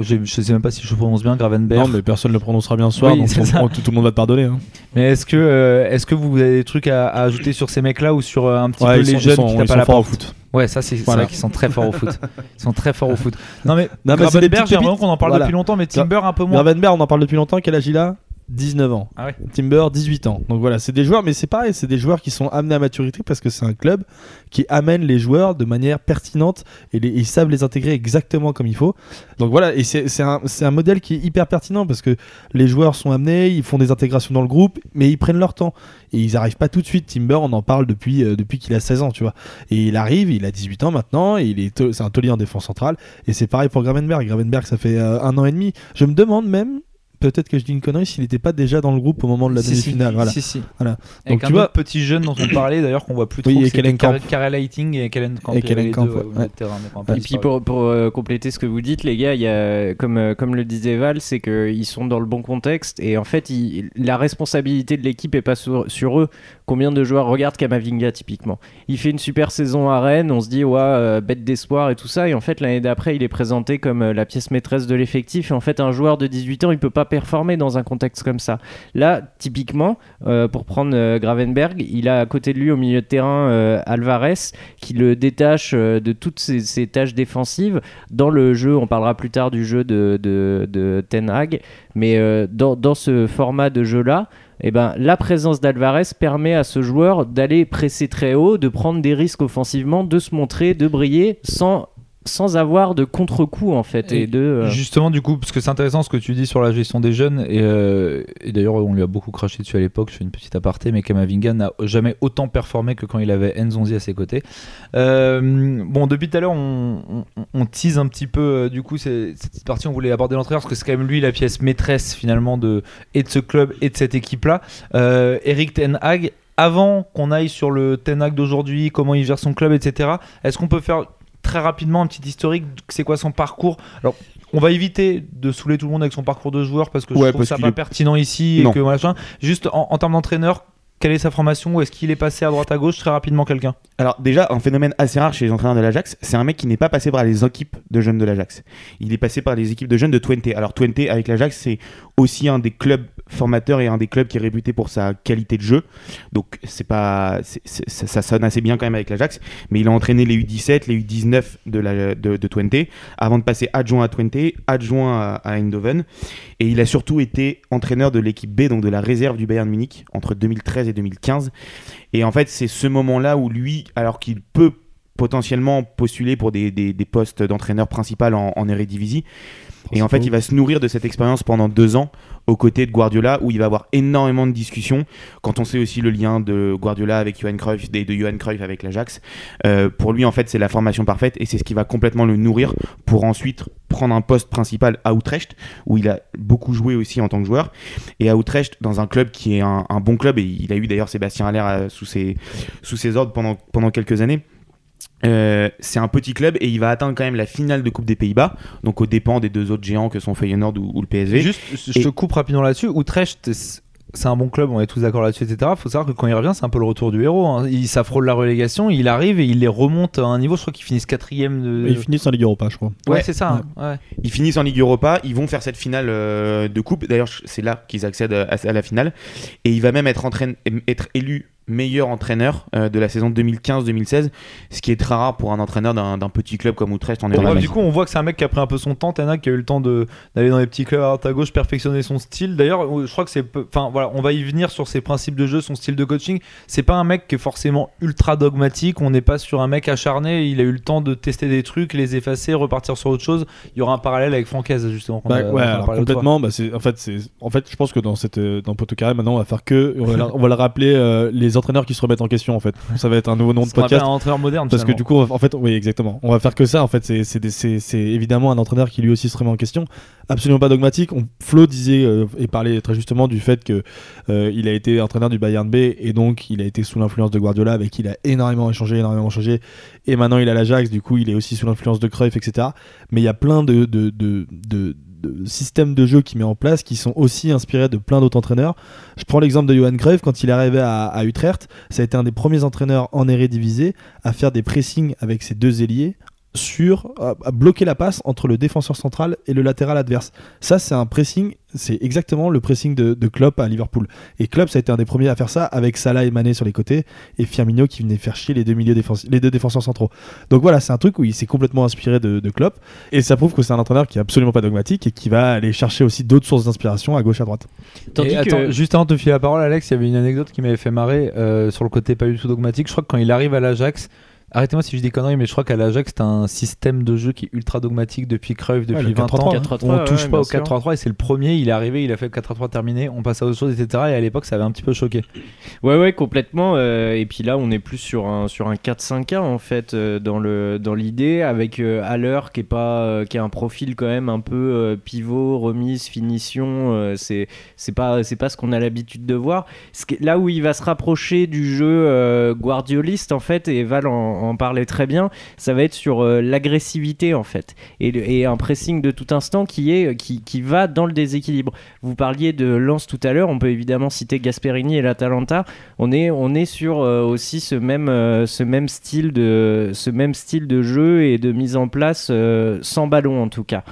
Je, je sais même pas si je prononce bien Gravenberg. Non, mais personne ne le prononcera bien ce soir, Oui, donc on- on- tout, tout le monde va te pardonner. hein. Mais est-ce que, euh, est-ce que vous avez des trucs à, à ajouter sur ces mecs-là ou sur euh, un petit Ouais, peu les sont- jeunes sont- qui tapent sont à la forts au porte foot. Ouais, ça c'est Voilà. vrai qu'ils sont très forts au foot. Ils sont très forts au foot. Non mais, Non, mais Gravenberg, j'ai l'impression pépites. qu'on en parle Voilà. depuis longtemps, mais Timber un peu moins. Gravenberg, on en parle depuis longtemps. Quel âge il a? 19 ans. Ah ouais. Timber, 18 ans. Donc voilà, c'est des joueurs, mais c'est pareil, c'est des joueurs qui sont amenés à maturité parce que c'est un club qui amène les joueurs de manière pertinente et, les- ils savent les intégrer exactement comme il faut. Donc voilà, et c'est un, modèle qui est hyper pertinent parce que les joueurs sont amenés, ils font des intégrations dans le groupe, mais ils prennent leur temps. Et ils arrivent pas tout de suite. Timber, on en parle depuis, euh, depuis qu'il a 16 ans, tu vois. Et il arrive, il a 18 ans maintenant, et il est c'est un taulier en défense centrale. Et c'est pareil pour Gravenberg. Gravenberg, ça fait euh, un an et demi. Je me demande même, peut-être que je dis une connerie, s'il n'était pas déjà dans le groupe au moment de la Si, demi-finale. si, Voilà. si, si. Voilà. Avec Donc, un tu vois- autre petit jeune dont on parlait d'ailleurs qu'on voit plus trop. Oui, et Kellen Kar- Camp. Karel Lighting et Kellen Camp. Et Kellen Camp, deux, ouais, ouais. terrain, Et puis pour, pour, euh, compléter ce que vous dites, les gars, il y a, comme, euh, comme le disait Val, c'est qu'ils sont dans le bon contexte et en fait, la responsabilité de l'équipe est pas sur, sur eux. Combien de joueurs regardent Kamavinga typiquement? Il fait une super saison à Rennes, on se dit, ouais, euh, bête d'espoir et tout ça. Et en fait, l'année d'après, il est présenté comme euh, la pièce maîtresse de l'effectif. Et en fait, un joueur de 18 ans, il peut pas performer dans un contexte comme ça. Là, typiquement, euh, pour prendre Gravenberg, il a à côté de lui au milieu de terrain Alvarez qui le détache de toutes ses, tâches défensives dans le jeu. On parlera plus tard du jeu de, de, de Ten Hag, mais dans, dans ce format de jeu-là, eh ben, la présence d'Alvarez permet à ce joueur d'aller presser très haut, de prendre des risques offensivement, de se montrer, de briller sans sans avoir de contre-coup en fait et, Et de euh, Justement, du coup, parce que c'est intéressant ce que tu dis sur la gestion des jeunes, et, euh, et d'ailleurs, on lui a beaucoup craché dessus à l'époque, je fais une petite aparté, mais Kamavinga n'a jamais autant performé que quand il avait Nzonzi à ses côtés. Euh, bon, depuis tout à l'heure, on, on, on tease un petit peu, du coup, cette partie, on voulait aborder l'entraîneur, parce que c'est quand même lui la pièce maîtresse finalement de, et de ce club et de cette équipe-là. Euh, Eric Ten Hag, avant qu'on aille sur le Ten Hag d'aujourd'hui, comment il gère son club, etc., est-ce qu'on peut faire très rapidement un petit historique c'est quoi son parcours alors on va éviter de saouler tout le monde avec son parcours de joueur parce que Ouais, je trouve ça pas est- pertinent ici et que machin juste en, en termes d'entraîneur quelle est sa formation est-ce qu'il est passé à droite à gauche très rapidement quelqu'un? Alors déjà, un phénomène assez rare chez les entraîneurs de l'Ajax, c'est un mec qui n'est pas passé par les équipes de jeunes de l'Ajax. Il est passé par les équipes de jeunes de Twente. Alors Twente avec l'Ajax, c'est aussi un des clubs formateur et un des clubs qui est réputé pour sa qualité de jeu. Donc c'est pas, ça, ça sonne assez bien quand même avec l'Ajax. Mais il a entraîné les U17, les U19 de la de, de Twente, avant de passer adjoint à Twente, adjoint à, à Eindhoven, et il a surtout été entraîneur de l'équipe B, donc de la réserve du Bayern Munich entre 2013 et 2015. Et en fait, c'est ce moment-là où lui, alors qu'il peut potentiellement postuler pour des, des- des postes d'entraîneur principal en, en Eredivisie. Et en fait, il va se nourrir de cette expérience pendant deux ans aux côtés de Guardiola, où il va avoir énormément de discussions. Quand on sait aussi le lien de Guardiola avec Johan Cruyff, et de Johan Cruyff avec l'Ajax, euh, pour lui, en fait, c'est la formation parfaite et c'est ce qui va complètement le nourrir pour ensuite prendre un poste principal à Utrecht, où il a beaucoup joué aussi en tant que joueur. Et à Utrecht, dans un club qui est un, un bon club, et il a eu d'ailleurs Sébastien Haller euh, sous ses, sous ses ordres pendant, pendant quelques années. Euh, c'est un petit club et il va atteindre quand même la finale de Coupe des Pays-Bas, donc aux dépens des deux autres géants que sont Feyenoord ou, ou le PSV. Juste, je Et- te coupe rapidement là-dessus. Utrecht, c'est- c'est un bon club, on est tous d'accord là-dessus, etc. Faut savoir que quand il revient, c'est un peu le retour du héros. hein. Il s'affrôle la relégation, il arrive et il les remonte à un niveau. Je crois qu'ils finissent quatrième. De... Ils finissent en Ligue Europa, je crois. Ouais, Ouais. c'est ça. hein. Ouais. Ils finissent en Ligue Europa, ils vont faire cette finale euh, de coupe. D'ailleurs, c'est là qu'ils accèdent à, à la finale. Et il va même être, entraîne- être élu meilleur entraîneur euh, de la saison 2015-2016, ce qui est très rare pour un entraîneur d'un d'un petit club comme Utrecht bref, du coup, on voit que c'est un mec qui a pris un peu son temps. Tana qui a eu le temps de- d'aller dans les petits clubs à droite à gauche, perfectionner son style. D'ailleurs, je crois que c'est. Enfin, voilà, on va y venir sur ses principes de jeu, son style de coaching. C'est pas un mec qui est forcément ultra dogmatique. On n'est pas sur un mec acharné. Il a eu le temps de tester des trucs, les effacer, repartir sur autre chose. Il y aura un parallèle avec Francaise, justement. Bah, a- ouais, alors complètement. Bah, c'est, en fait, c'est, en fait, je pense que dans cette, euh, dans Poto Carré, maintenant, on va faire que, on va, la- on va le rappeler euh, les entraîneurs qui se remettent en question. En fait, ça va être un nouveau nom de podcast. un entraîneur moderne. Parce que du coup, va- en fait, oui, exactement. On va faire que ça. En fait, c'est, évidemment un entraîneur qui lui aussi se remet en question. Absolument pas dogmatique. On, Flo disait euh, et parlait très justement du fait que euh, il a été entraîneur du Bayern B et donc il a été sous l'influence de Guardiola, avec qui il a énormément échangé, énormément changé. Et maintenant, il a l'Ajax. Du coup, il est aussi sous l'influence de Cruyff, etc. Mais il y a plein de, de, de, de- systèmes de jeu qu'il met en place qui sont aussi inspirés de plein d'autres entraîneurs. Je prends l'exemple de Johan Cruyff quand il est arrivé à, Utrecht. Ça a été un des premiers entraîneurs en Eredivisie à faire des pressings avec ses deux ailiers sur à, à bloquer la passe entre le défenseur central et le latéral adverse. Ça, c'est un pressing, c'est exactement le pressing de, de Klopp à Liverpool. Et Klopp, ça a été un des premiers à faire ça avec Salah et Mané sur les côtés et Firmino qui venait faire chier les deux milieux défense- les deux défenseurs centraux. Donc voilà, c'est un truc où il s'est complètement inspiré de, de Klopp et ça prouve que c'est un entraîneur qui est absolument pas dogmatique et qui va aller chercher aussi d'autres sources d'inspiration à gauche à droite. Tandis Et que- attends, juste avant de te filer la parole, Alex, il y avait une anecdote qui m'avait fait marrer euh, sur le côté pas du tout dogmatique. Je crois que quand il arrive à l'Ajax, arrêtez-moi si je dis des conneries, mais je crois qu'à l'Ajax, c'est un système de jeu qui est ultra dogmatique depuis Cruyff, depuis le 20 ans. 4-3-3, 4-3-3, on ouais, touche ouais, pas au sûr. 4-3-3 et c'est le premier. Il est arrivé, il a fait le 4-3-3 terminé, on passe à autre chose, etc. Et à l'époque, ça avait un petit peu choqué. Ouais, ouais, complètement. euh, et puis là, on est plus sur un, sur un 4-5-1 en fait, euh, dans le dans l'idée, avec euh, Haller qui est pas, euh, qui a un profil quand même un peu pivot, remise, finition. c'est c'est pas c'est pas ce qu'on a l'habitude de voir. Là où il va se rapprocher du jeu guardioliste en fait, et Val en, en parlait très bien, ça va être sur euh, l'agressivité en fait, et, un pressing de tout instant qui est qui, qui va dans le déséquilibre. Vous parliez de Lens tout à l'heure, on peut évidemment citer Gasperini et l'Atalanta. On est, on est sur euh, aussi ce même, euh, ce, même style de, ce même style de jeu et de mise en place euh, sans ballon en tout cas.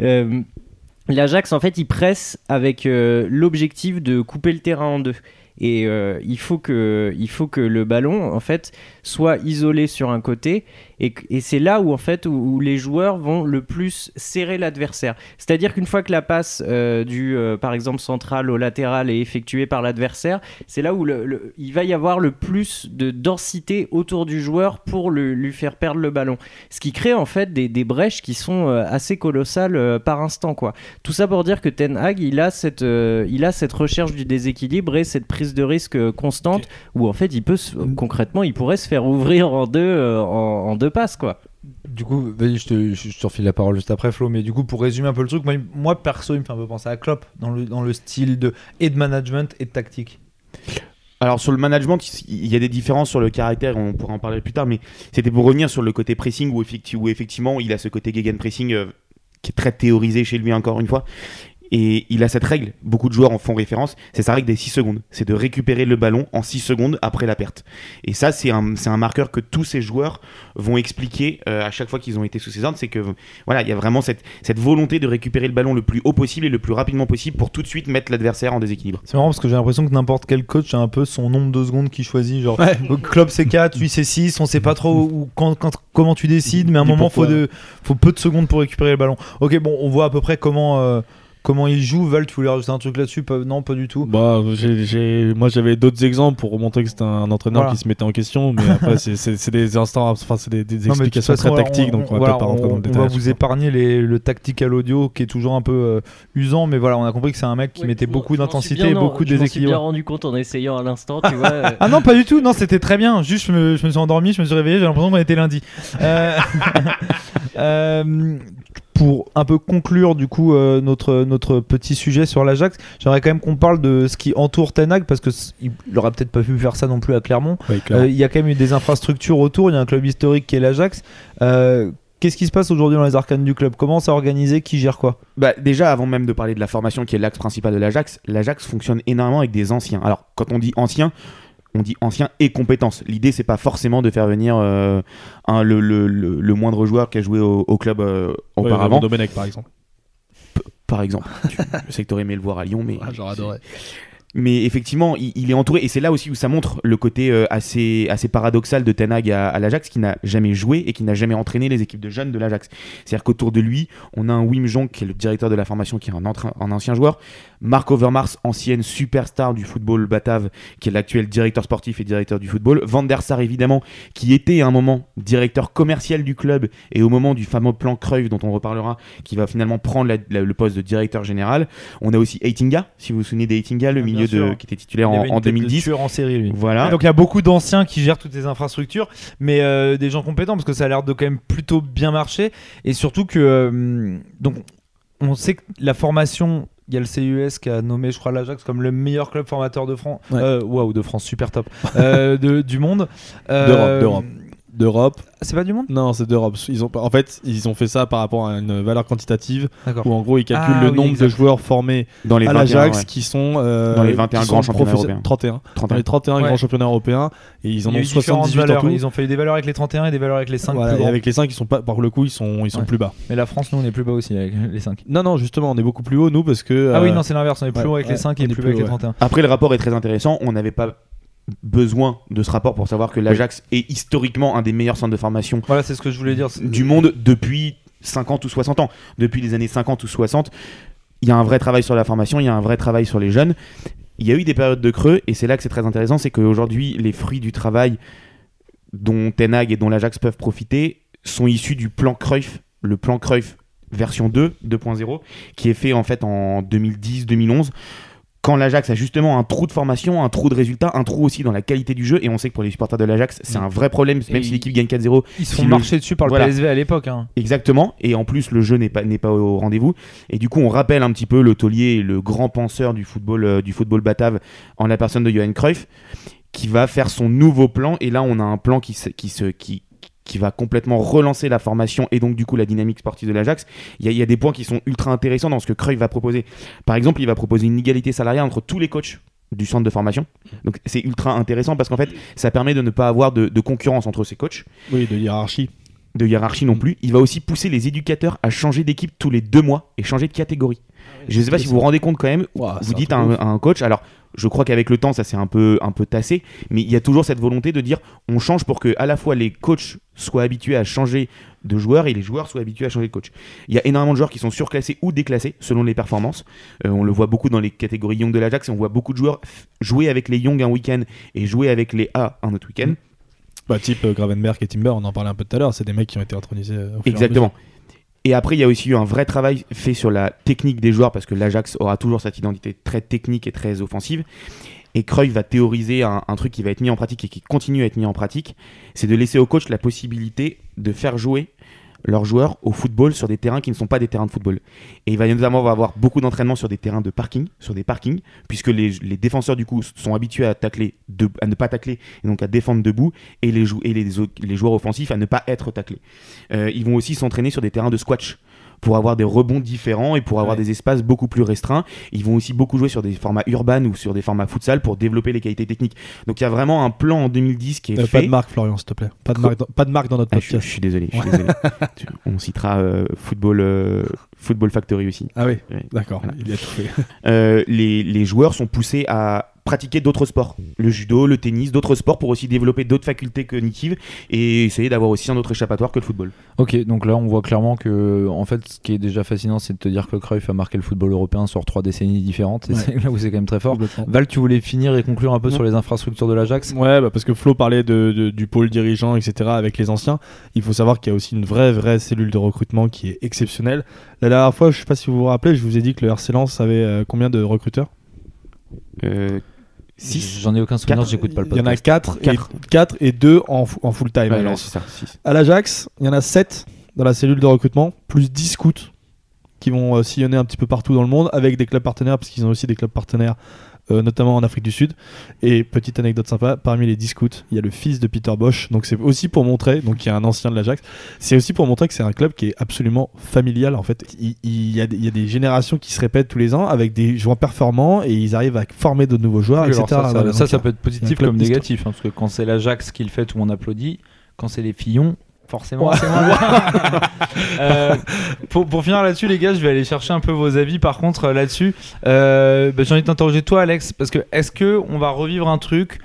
Euh, L'Ajax, en fait, il presse avec euh, l'objectif de couper le terrain en deux. Et euh, il, faut que, il faut que le ballon, en fait, soit isolé sur un côté. Et, et c'est là où, en fait, où, où les joueurs vont le plus serrer l'adversaire. C'est-à-dire qu'une fois que la passe euh, du, euh, par exemple, central au latéral est effectuée par l'adversaire, c'est là où le- le- il va y avoir le plus de densité autour du joueur pour le- lui faire perdre le ballon. Ce qui crée, en fait, des, des brèches qui sont euh, assez colossales par instant, quoi. Tout ça pour dire que Ten Hag, il a cette, il a cette recherche du déséquilibre et cette prise de risque constante où en fait, il peut se- concrètement, il pourrait se faire ouvrir en deux, en, en deux passes, quoi. Du coup, vas-y, je te, je, te refile la parole juste après, Flo. Mais du coup, pour résumer un peu le truc, moi, moi, perso, il me fait un peu penser à Klopp dans le, dans le style de, et de management et de tactique. Alors sur le management, il y a des différences sur le caractère, on pourra en parler plus tard, mais c'était pour revenir sur le côté pressing où, effecti- où effectivement il a ce côté gegenpressing euh, qui est très théorisé chez lui encore une fois. Et il a cette règle, beaucoup de joueurs en font référence, c'est sa règle des 6 secondes. C'est de récupérer le ballon en 6 secondes après la perte. Et ça, c'est un, c'est un marqueur que tous ces joueurs vont expliquer euh, à chaque fois qu'ils ont été sous ses ordres. C'est que voilà, il y a vraiment cette, cette volonté de récupérer le ballon le plus haut possible et le plus rapidement possible pour tout de suite mettre l'adversaire en déséquilibre. C'est marrant parce que j'ai l'impression que n'importe quel coach a un peu son nombre de secondes qu'il choisit. Genre, Ouais. Klopp c'est 4, lui c'est 6, on sait pas trop où- quand, quand- comment tu décides, mais à un Dis moment faut, pourquoi. de, faut peu de secondes pour récupérer le ballon. Ok, bon, on voit à peu près comment, euh, comment il joue. Val, tu voulais rajouter un truc là-dessus Pas- Non, pas du tout. Bah, j'ai- j'ai- moi j'avais d'autres exemples pour montrer que c'était un entraîneur Voilà. qui se mettait en question, mais après c'est- c'est c'est des instants, enfin c'est des, des Non, mais de toute explications façon, très tactiques, donc on va voilà, peut-être pas rentrer on- dans le on détail. va vous épargner les- le tactical audio qui est toujours un peu euh, usant, mais voilà, on a compris que c'est un mec qui mettait beaucoup d'intensité et beaucoup de Je m'en suis bien déséquilibre. rendu compte en essayant à l'instant, tu vois. euh, Ah non, pas du tout, non, c'était très bien. Juste, je me, je me suis endormi, je me suis réveillé, j'ai l'impression qu'on était lundi. Euh, euh, pour un peu conclure du coup euh, notre, notre petit sujet sur l'Ajax, j'aimerais quand même qu'on parle de ce qui entoure Ten Hag parce que il aurait peut-être pas pu faire ça non plus à Clermont. Euh, Il y a quand même eu des infrastructures autour, il y a un club historique qui est l'Ajax. Euh, Qu'est-ce qui se passe aujourd'hui dans les arcanes du club? Comment c'est organisé? Qui gère quoi? Bah, déjà, avant même de parler de la formation qui est l'axe principal de l'Ajax, l'Ajax fonctionne énormément avec des anciens. Alors, quand on dit anciens, on dit anciens et compétences. L'idée, c'est pas forcément de faire venir euh, un- le, le- le- le moindre joueur qui a joué au, au club euh, Ouais, auparavant, Raymond Domenech par exemple. par exemple. Tu- je sais que tu aurais aimé le voir à Lyon, mais. Ah, J'aurais adoré. Mais effectivement, il, il est entouré, et c'est là aussi où ça montre le côté euh, assez, assez paradoxal de Ten Hag à, à l'Ajax, qui n'a jamais joué et qui n'a jamais entraîné les équipes de jeunes de l'Ajax. C'est-à-dire qu'autour de lui, on a un Wim Jonk, qui est le directeur de la formation, qui est un, un ancien joueur, Marc Overmars, ancienne superstar du football batave, qui est l'actuel directeur sportif et directeur du football, Van der Sar, évidemment, qui était à un moment directeur commercial du club, et au moment du fameux plan Cruyff, dont on reparlera, qui va finalement prendre la- la- le poste de directeur général. On a aussi Eitinga, si vous vous souvenez d'Eitinga, le milieu de, qui était titulaire en, en tête de 2010. tueur en série lui. Voilà. Donc il y a beaucoup d'anciens qui gèrent toutes ces infrastructures, mais euh, des gens compétents parce que ça a l'air de quand même plutôt bien marcher et surtout que euh, donc on sait que la formation il y a le CUS qui a nommé, je crois, l'Ajax comme le meilleur club formateur de France. Ouais. Euh, Waouh, de France, super top. Euh, de- du monde. Euh, D'Europe, d'Europe. C'est pas du monde? Non, c'est d'Europe. Ils ont, en fait, ils ont fait ça par rapport à une valeur quantitative où en gros ils calculent Ah le oui, nombre exact. de joueurs formés Dans les à 21, l'Ajax ouais. qui sont euh, Dans les 21 qui grands championnats professe- européens. 31. 30 Dans les 31 Ouais. grands championnats européens et ils en ont eu différentes 78 en valeurs. tout. Ils ont fait des valeurs avec les 31 et des valeurs avec les 5 Voilà, plus et avec les 5 ils sont pas par le coup ils sont ils sont Ouais. plus bas. Mais la France, nous, on est plus bas aussi avec les 5. Non non, justement, on est beaucoup plus haut nous parce que Ah oui, euh, non, c'est l'inverse. On est plus ouais, haut avec les ouais, 5 on et plus bas avec les ouais. 31. Après, le rapport est très intéressant. On n'avait pas besoin de ce rapport pour savoir que l'Ajax est historiquement un des meilleurs centres de formation Voilà, c'est ce que je voulais dire. du monde depuis 50 ou 60 ans. Depuis les années 50 ou 60, il y a un vrai travail sur la formation, il y a un vrai travail sur les jeunes. Il y a eu des périodes de creux et c'est là que c'est très intéressant, c'est qu'aujourd'hui, les fruits du travail dont Ten Hag et dont l'Ajax peuvent profiter sont issus du plan Cruyff, le plan Cruyff version 2, 2.0, qui est fait en fait en 2010-2011 quand l'Ajax a justement un trou de formation, un trou de résultats, un trou aussi dans la qualité du jeu, et on sait que pour les supporters de l'Ajax, c'est un vrai problème, même Et si l'équipe gagne 4-0, Ils se Si font le- dessus par le. PSV à l'époque. hein. Exactement, et en plus le jeu n'est pas, n'est pas au rendez-vous. Et du coup, on rappelle un petit peu le taulier le grand penseur du football, euh, du football batave en la personne de Johan Cruyff, qui va faire son nouveau plan. Et là, on a un plan qui, se, qui, se, qui, qui va complètement relancer la formation et donc du coup la dynamique sportive de l'Ajax. Il y, a- il y a des points qui sont ultra intéressants dans ce que Cruyff va proposer. Par exemple, il va proposer une égalité salariale entre tous les coachs du centre de formation. Donc c'est ultra intéressant parce qu'en fait, ça permet de ne pas avoir de, de concurrence entre ces coachs oui, de hiérarchie. de hiérarchie non plus. Il va aussi pousser les éducateurs à changer d'équipe tous les deux mois et changer de catégorie. je ne sais pas si vous vous rendez compte quand même. Vous dites à un, à un coach, alors je crois qu'avec le temps ça s'est un peu, un peu tassé, mais il y a toujours cette volonté de dire on change pour que à la fois les coachs soient habitués à changer de joueurs et les joueurs soient habitués à changer de coach. Il y a énormément de joueurs qui sont surclassés ou déclassés selon les performances. Euh, on le voit beaucoup dans les catégories Young de l'Ajax et on voit beaucoup de joueurs jouer avec les Young un week-end et jouer avec les A un autre week-end. Bah, type euh, Gravenberg et Timber, on en parlait un peu tout à l'heure, c'est des mecs qui ont été intronisés. euh, au Exactement. Et après, il y a aussi eu un vrai travail fait sur la technique des joueurs parce que l'Ajax aura toujours cette identité très technique et très offensive. Et Cruyff va théoriser un, un truc qui va être mis en pratique et qui continue à être mis en pratique, c'est de laisser au coach la possibilité de faire jouer leurs joueurs au football sur des terrains qui ne sont pas des terrains de football. Et il va notamment avoir beaucoup d'entraînement sur des terrains de parking, sur des parkings, puisque les, défenseurs du coup sont habitués à ne pas tacler, et donc à défendre debout, et les joueurs offensifs à ne pas être taclés. Euh, ils vont aussi s'entraîner sur des terrains de squash pour avoir des rebonds différents et pour avoir Ouais. des espaces beaucoup plus restreints. Ils vont aussi beaucoup jouer sur des formats urbains ou sur des formats futsal pour développer les qualités techniques. Donc il y a vraiment un plan en 2010 qui est Euh, fait. pas de marque, Florian, s'il te plaît. Pas de marque dans, pas de marque dans notre Ah, je, suis- je podcast. suis désolé. Je suis désolé. On citera euh, football, euh, football Factory aussi. Ah oui, Ouais. d'accord, Voilà. il a tout fait. Euh, les, les joueurs sont poussés à pratiquer d'autres sports, le judo, le tennis, d'autres sports pour aussi développer d'autres facultés cognitives et essayer d'avoir aussi un autre échappatoire que le football. Ok, donc là on voit clairement que en fait ce qui est déjà fascinant c'est de te dire que Cruyff a marqué le football européen sur trois décennies différentes et Ouais. c'est là où c'est quand même très fort. Val, tu voulais finir et conclure un peu sur les infrastructures de l'Ajax? Ouais, bah parce que Flo parlait de, de- du pôle dirigeant, etc. avec les anciens. Il faut savoir qu'il y a aussi une vraie, vraie cellule de recrutement qui est exceptionnelle. La dernière fois, je sais pas si vous vous rappelez, je vous ai dit que le RC Lens avait euh, combien de recruteurs? Euh, six. J'en ai aucun souvenir, Quatre. j'écoute pas le Il y en a podcast. 4 Quatre. et, quatre et 2 en, fu- en full time. Ouais, à ça. À l'Ajax, il y en a 7 dans la cellule de recrutement, plus 10 scouts qui vont euh, sillonner un petit peu partout dans le monde avec des clubs partenaires, parce qu'ils ont aussi des clubs partenaires, euh, notamment en Afrique du Sud. Et petite anecdote sympa, parmi les 10 scouts, il y a le fils de Peter Bosch, donc c'est aussi pour montrer, donc il y a un ancien de l'Ajax, c'est aussi pour montrer que c'est un club qui est absolument familial en fait. Il, il y a, des- il y a des générations qui se répètent tous les ans avec des joueurs performants et ils arrivent à former de nouveaux joueurs, Oui, etc. ça, ça, peut être positif comme négatif, hein, parce que quand c'est l'Ajax qui le fait, tout le monde applaudit. Quand c'est les Fillons, forcément, Ouais. Euh, pour, pour finir là-dessus, les gars, je vais aller chercher un peu vos avis. Par contre, euh, là-dessus, euh, bah, j'ai envie de t'interroger toi, Alex, parce que est-ce que on va revivre un truc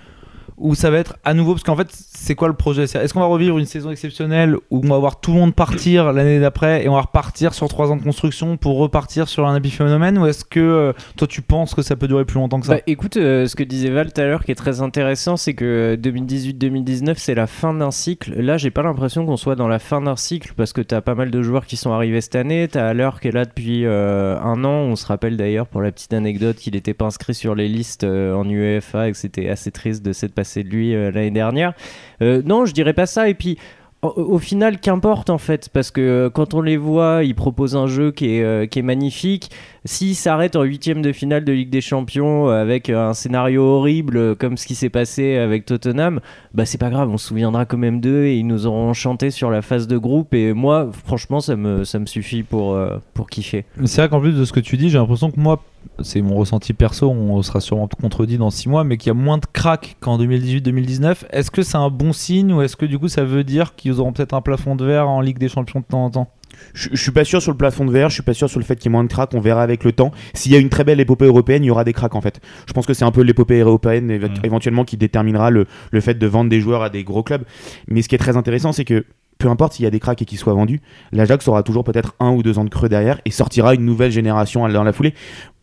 où ça va être à nouveau Parce qu'en fait, c'est quoi le projet? Est-ce qu'on va revivre une saison exceptionnelle où on va voir tout le monde partir l'année d'après et on va repartir sur trois ans de construction pour repartir sur un épiphénomène? Ou est-ce que euh, toi, tu penses que ça peut durer plus longtemps que ça? Bah, écoute, euh, ce que disait Val tout à l'heure qui est très intéressant, c'est que 2018-2019, c'est la fin d'un cycle. Là, j'ai pas l'impression qu'on soit dans la fin d'un cycle parce que t'as pas mal de joueurs qui sont arrivés cette année. T'as Haller qui est là depuis euh, un an. On se rappelle d'ailleurs, pour la petite anecdote, qu'il n'était pas inscrit sur les listes euh, en UEFA et que c'était assez triste de s'être passé de lui euh, l'année dernière. Euh, non, je dirais pas ça. Et puis. Au, final, qu'importe en fait, parce que euh, quand on les voit, ils proposent un jeu qui est, qui est magnifique. S'ils s'arrêtent en huitième de finale de Ligue des Champions avec un scénario horrible comme ce qui s'est passé avec Tottenham, bah c'est pas grave, on se souviendra quand même d'eux et ils nous auront enchanté sur la phase de groupe. Et moi, franchement, ça me, ça me suffit pour, pour kiffer. C'est vrai qu'en plus de ce que tu dis, j'ai l'impression que moi, c'est mon ressenti perso, on sera sûrement contredit dans 6 mois, mais qu'il y a moins de cracks qu'en 2018-2019. Est-ce que c'est un bon signe ou est-ce que du coup ça veut dire qu'ils auront peut-être un plafond de verre en Ligue des Champions de temps en temps? Je, je suis pas sûr sur le plafond de verre, je suis pas sûr sur le fait qu'il y ait moins de cracks, on verra avec le temps. S'il y a une très belle épopée européenne, il y aura des cracks en fait. Je pense que c'est un peu l'épopée européenne Mm. éventuellement qui déterminera le, le fait de vendre des joueurs à des gros clubs. Mais ce qui est très intéressant, c'est que peu importe s'il y a des cracks et qu'ils soient vendus, l'Ajax aura toujours peut-être un ou deux ans de creux derrière et sortira une nouvelle génération dans la foulée.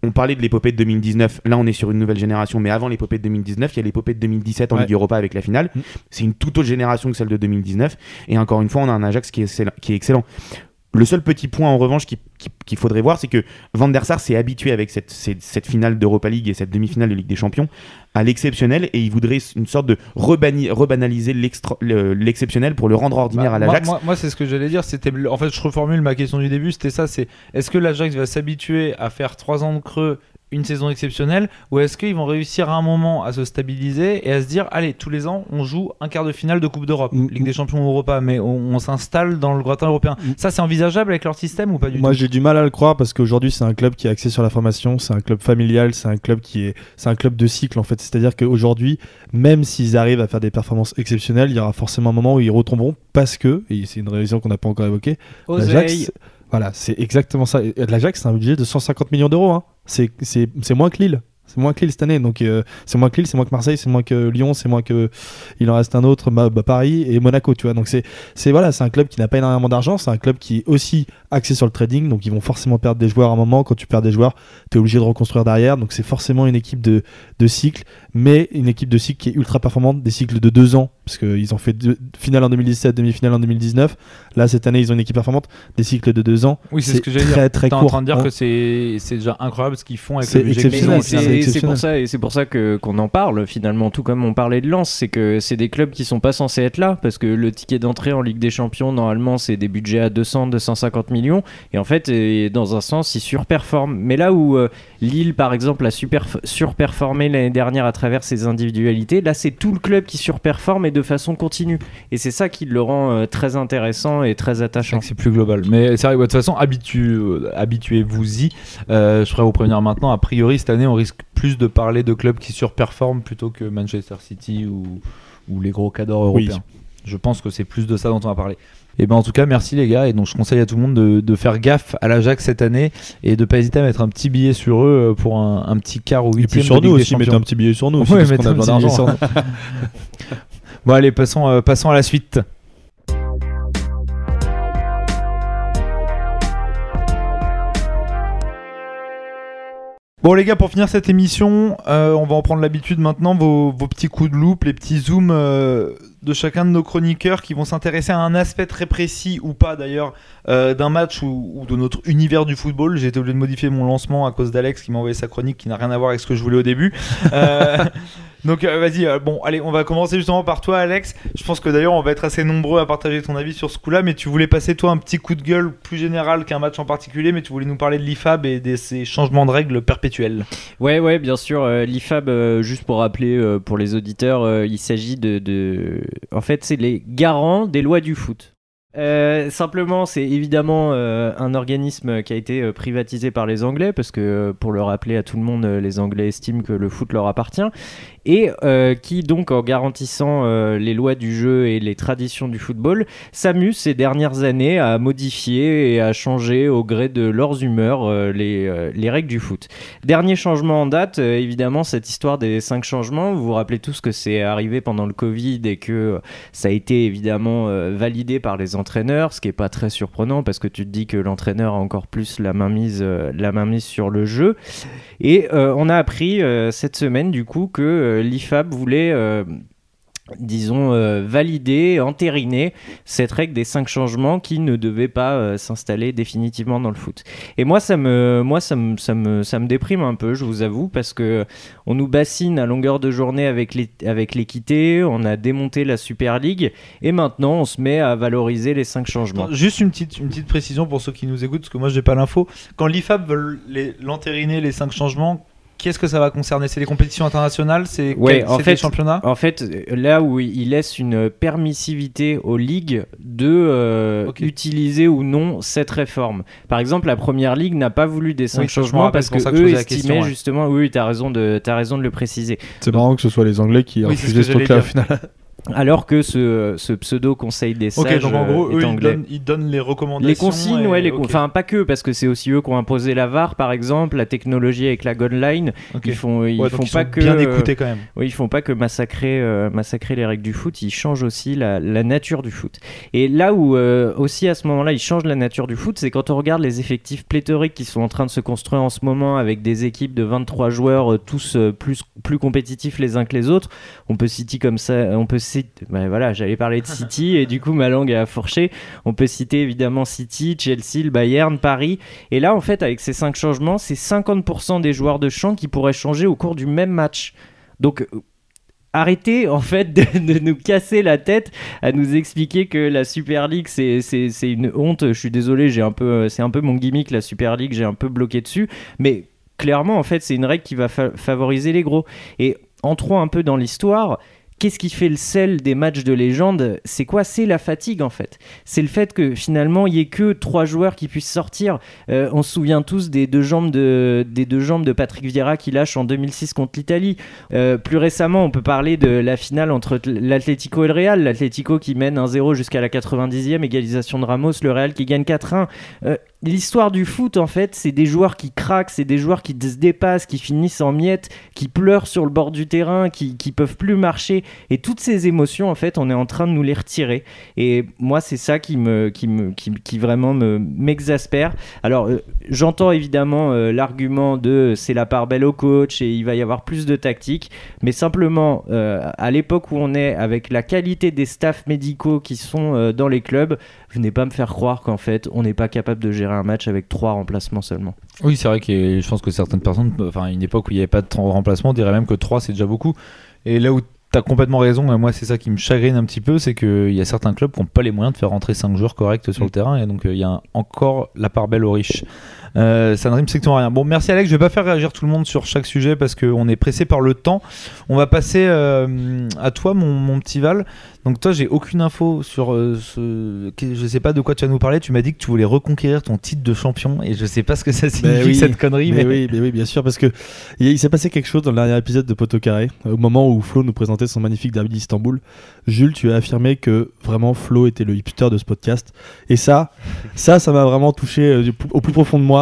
On parlait de l'épopée de 2019, là on est sur une nouvelle génération, mais avant l'épopée de 2019, il y a l'épopée de 2017 en Ouais. Ligue Europa avec la finale. Mm. C'est une toute autre génération que celle de 2019. Et encore une fois, on a un Ajax qui est excellent. Qui est excellent. Le seul petit point en revanche qui- qui- qu'il faudrait voir, c'est que Van der Sar s'est habitué avec cette, cette, cette finale d'Europa League et cette demi-finale de Ligue des Champions à l'exceptionnel et il voudrait une sorte de rebanaliser l'exceptionnel pour le rendre ordinaire Bah, à moi, l'Ajax. moi, moi, c'est ce que j'allais dire. C'était, en fait, je reformule ma question du début. C'était ça. C'est est-ce que l'Ajax va s'habituer à faire 3 ans de creux une saison exceptionnelle ou est-ce qu'ils vont réussir à un moment à se stabiliser et à se dire allez tous les ans on joue un quart de finale de Coupe d'Europe Mm. Ligue des Champions ou Europa mais on, on s'installe dans le gratin européen Mm. ça c'est envisageable avec leur système ou pas du Moi tout? j'ai du mal à le croire parce qu'aujourd'hui c'est un club qui est axé sur la formation, c'est un club familial, c'est un club qui est, c'est un club de cycle en fait. C'est-à-dire qu'aujourd'hui, même s'ils arrivent à faire des performances exceptionnelles, il y aura forcément un moment où ils retomberont parce que, et c'est une raison qu'on n'a pas encore évoquée, l'Ajax, voilà, c'est exactement ça. L'Ajax c'est un budget de 150 millions d'euros. Hein. C'est, moins que Lille. C'est moins que Lille cette année, donc euh, c'est moins que Lille, c'est moins que Marseille, c'est moins que Lyon, c'est moins que il en reste un autre, bah, Paris et Monaco, tu vois. Donc c'est, c'est voilà, c'est un club qui n'a pas énormément d'argent, c'est un club qui est aussi axé sur le trading, donc ils vont forcément perdre des joueurs à un moment. Quand tu perds des joueurs, tu es obligé de reconstruire derrière, donc c'est forcément une équipe de, de cycle, mais une équipe de cycle qui est ultra performante, des cycles de deux ans, parce qu'ils ont fait deux, finale en 2017, demi-finale en 2019. Là cette année ils ont une équipe performante, des cycles de deux ans. oui c'est ce que j'allais très dire très en court. train de dire hein. que c'est, déjà incroyable ce qu'ils font avec C'est le budget c'est pour ça et c'est pour ça que qu'on en parle finalement tout comme on parlait de Lens c'est que c'est des clubs qui sont pas censés être là parce que le ticket d'entrée en Ligue des Champions normalement c'est des budgets à 200 250 millions et en fait et dans un sens ils surperforment mais là où euh, Lille par exemple a super surperformé l'année dernière à travers ses individualités là c'est tout le club qui surperforme et de de façon continue. Et c'est ça qui le rend euh, très intéressant et très attachant. c'est plus global. Mais c'est vrai, de toute façon, habitu- euh, habituez-vous-y. Euh, je ferai vous prévenir maintenant. A priori, cette année, on risque plus de parler de clubs qui surperforment plutôt que Manchester City ou, ou les gros cadors Oui. européens. Je pense que c'est plus de ça dont on va parler. Et ben en tout cas, merci les gars. Et donc, je conseille à tout le monde de, de faire gaffe à l'Ajax cette année et de pas hésiter à mettre un petit billet sur eux pour un, un petit quart ou Et puis huitième sur de nous aussi, mettez un petit billet sur nous aussi, parce a besoin d'argent. Bon, allez, passons, euh, passons à la suite. Bon les gars, pour finir cette émission, euh, on va en prendre l'habitude maintenant, vos, petits coups de loupe, les petits zooms euh, de chacun de nos chroniqueurs qui vont s'intéresser à un aspect très précis ou pas d'ailleurs d'un match ou, ou de notre univers du football. J'ai été obligé de modifier mon lancement à cause d'Alex qui m'a envoyé sa chronique qui n'a rien à voir avec ce que je voulais au début. Donc euh, vas-y, euh, bon allez, on va commencer justement par toi Alex. Je pense que d'ailleurs on va être assez nombreux à partager ton avis sur ce coup-là, mais tu voulais passer toi un petit coup de gueule plus général qu'un match en particulier, mais tu voulais nous parler de l'IFAB et de ces changements de règles perpétuels. Ouais, ouais, bien sûr. euh, L'IFAB, juste pour rappeler pour les auditeurs, il s'agit de, de- En fait, c'est les garants des lois du foot. Simplement, c'est évidemment un organisme qui a été privatisé par les Anglais, parce que, pour le rappeler à tout le monde, les Anglais estiment que le foot leur appartient, et euh, qui, donc, en garantissant euh, les lois du jeu et les traditions du football, s'amuse ces dernières années à modifier et à changer au gré de leurs humeurs euh, les, les règles du foot. Dernier changement en date, évidemment, cette histoire des cinq changements. Vous vous rappelez tous que c'est arrivé pendant le Covid et que ça a été évidemment validé par les entraîneurs, ce qui est pas très surprenant parce que tu te dis que l'entraîneur a encore plus la mainmise, euh, la mainmise sur le jeu. Et on a appris cette semaine du coup que l'IFAB voulait. euh, disons, euh, valider, entériner cette règle des cinq changements qui ne devait pas euh, s'installer définitivement dans le foot. Et moi, ça me, moi ça, me, ça, me, ça me déprime un peu, je vous avoue, parce que on nous bassine à longueur de journée avec avec l'équité, on a démonté la Super League, et maintenant on se met à valoriser les cinq changements. Juste une petite, une petite précision pour ceux qui nous écoutent, parce que moi j'ai pas l'info. Quand l'IFAB veut l'entériner, les cinq changements, qu'est-ce que ça va concerner? C'est les compétitions internationales? C'est Ouais, quel- en c'est fait- les championnats? En fait, là où il laisse une permissivité aux ligues de euh, utiliser ou non cette réforme. Par exemple, la première ligue n'a pas voulu des cinq Oui, changements parce que que eux estimaient question, ouais. justement. Oui, tu as raison de, t'as raison de le préciser. C'est marrant que ce soit les Anglais qui Oui, c'est ce ce truc-là au final. Alors que ce, ce pseudo conseil des sages Ok, donc en gros, euh, eux ils donnent, ils donnent les recommandations. Les consignes, et- ouais, les con- ok, enfin pas que, parce que c'est aussi eux qui ont imposé la VAR, par exemple, la technologie avec la Line. ok. Ils font, ils Ouais, font ils pas que bien écoutés quand même. Oui, ils font pas que massacrer, euh, massacrer les règles du foot, ils changent aussi la, la nature du foot. Et là où euh, aussi à ce moment-là ils changent la nature du foot, c'est quand on regarde les effectifs pléthoriques qui sont en train de se construire en ce moment avec des équipes de 23 joueurs, euh, tous euh, plus, plus compétitifs les uns que les autres. On peut citer comme ça, on peut citer, bah, voilà, j'allais parler de City et du coup ma langue a fourché. On peut citer évidemment City, Chelsea, le Bayern, Paris. Et là en fait avec ces cinq changements, c'est 50% des joueurs de champ qui pourraient changer au cours du même match. Donc arrêtez en fait de, de nous casser la tête à nous expliquer que la Super League c'est, c'est, c'est une honte. Je suis désolé, j'ai un peu, c'est un peu mon gimmick la Super League, j'ai un peu bloqué dessus. Mais clairement en fait c'est une règle qui va fa- favoriser les gros. Et entrons un peu dans l'histoire. Qu'est-ce qui fait le sel des matchs de légende? C'est quoi? C'est la fatigue en fait. C'est le fait que finalement il y ait que trois joueurs qui puissent sortir. Euh, on se souvient tous des deux jambes de, des deux jambes de Patrick Vieira qui lâche en 2006 contre l'Italie. Euh, plus récemment, on peut parler de la finale entre l'Atlético et le Real. L'Atlético qui mène 1-0 jusqu'à la 90e, égalisation de Ramos, le Real qui gagne 4-1. Euh, L'histoire du foot, en fait, c'est des joueurs qui craquent, c'est des joueurs qui se dépassent, qui finissent en miettes, qui pleurent sur le bord du terrain, qui, qui peuvent plus marcher. Et toutes ces émotions, en fait, on est en train de nous les retirer. Et moi, c'est ça qui me, qui me, qui, qui vraiment me m'exaspère. Alors, euh, j'entends évidemment euh, l'argument de c'est la part belle au coach et il va y avoir plus de tactique, mais simplement euh, à l'époque où on est avec la qualité des staffs médicaux qui sont dans les clubs, venez pas me faire croire qu'en fait on n'est pas capable de gérer un match avec trois remplacements seulement. Oui, c'est vrai que je pense que certaines personnes, enfin, à une époque où il n'y avait pas de temps- remplacement, diraient même que 3 c'est déjà beaucoup. Et là où T'as complètement raison, et moi c'est ça qui me chagrine un petit peu, c'est qu'il y a certains clubs qui n'ont pas les moyens de faire rentrer 5 joueurs corrects sur le terrain, et donc euh, il y a encore la part belle aux riches. Euh, ça ne rime strictement rien. Bon, merci Alex, je vais pas faire réagir tout le monde sur chaque sujet parce qu'on est pressé par le temps. On va passer euh, à toi, mon, mon petit Val. Donc toi, j'ai aucune info sur euh, ce. Je sais pas de quoi tu vas nous parler. Tu m'as dit que tu voulais reconquérir ton titre de champion et je sais pas ce que ça signifie oui, cette connerie. Mais, Mais, oui, mais oui, bien sûr, parce que il, s'est passé quelque chose dans le dernier épisode de Poto Carré, au moment où Flo nous présentait son magnifique derby d'Istanbul. Jules, tu as affirmé que vraiment Flo était le hipster de ce podcast, et ça, ça, ça m'a vraiment touché au plus profond de moi.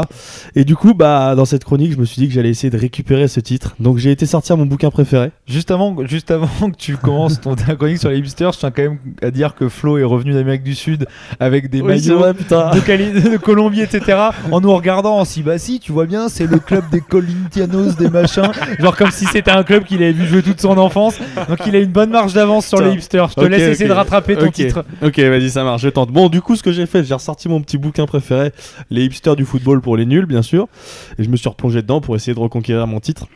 Et du coup, bah, dans cette chronique, je me suis dit que j'allais essayer de récupérer ce titre. Donc j'ai été sortir mon bouquin préféré. Juste avant, juste avant que tu commences ton ta chronique sur les hipsters, je tiens quand même à dire que Flo est revenu d'Amérique du Sud avec des Oui, maillots vrai, de, de Colombie, etc. En nous regardant, en si bah si, tu vois bien, c'est le club des Colintianos, des machins. Genre comme si c'était un club qu'il avait vu jouer toute son enfance. Donc il a une bonne marge d'avance sur Putain. les hipsters. Je te laisse essayer de rattraper ton titre. Ok, vas-y, ça marche, je tente. Bon, du coup, ce que j'ai fait, j'ai ressorti mon petit bouquin préféré, Les hipsters du football les nuls, bien sûr. Et je me suis replongé dedans pour essayer de reconquérir mon titre.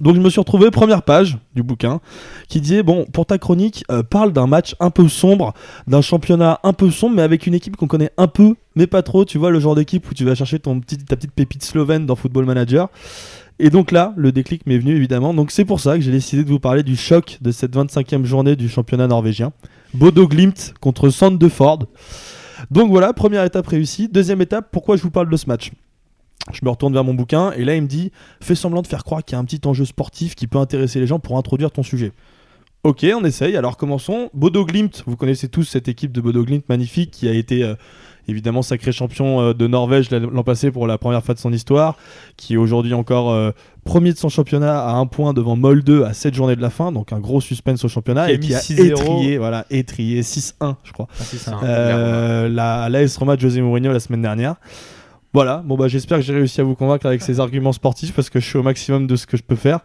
Donc je me suis retrouvé première page du bouquin qui disait bon pour ta chronique euh, parle d'un match un peu sombre d'un championnat un peu sombre mais avec une équipe qu'on connaît un peu mais pas trop. Tu vois le genre d'équipe où tu vas chercher ton petit, ta petite pépite slovène dans Football Manager. Et donc là le déclic m'est venu évidemment. Donc c'est pour ça que j'ai décidé de vous parler du choc de cette 25e journée du championnat norvégien. Bodo Glimt contre Sand de Ford donc voilà première étape réussie deuxième étape pourquoi je vous parle de ce match? Je me retourne vers mon bouquin et là il me dit fais semblant de faire croire qu'il y a un petit enjeu sportif qui peut intéresser les gens pour introduire ton sujet. Ok, on essaye. Alors commençons. Bodo Glimt, vous connaissez tous cette équipe de Bodo Glimt magnifique qui a été euh, évidemment sacré champion euh, de Norvège l'an passé pour la première fois de son histoire, qui est aujourd'hui encore euh, premier de son championnat à un point devant Molde à 7 journées de la fin, donc un gros suspense au championnat Qui et qui a 6-0. étrié, voilà, étrié 6-1 je crois. ça. Euh, la l'AS Roma de José Mourinho la semaine dernière. Voilà, bon bah j'espère que j'ai réussi à vous convaincre avec ces arguments sportifs parce que je suis au maximum de ce que je peux faire.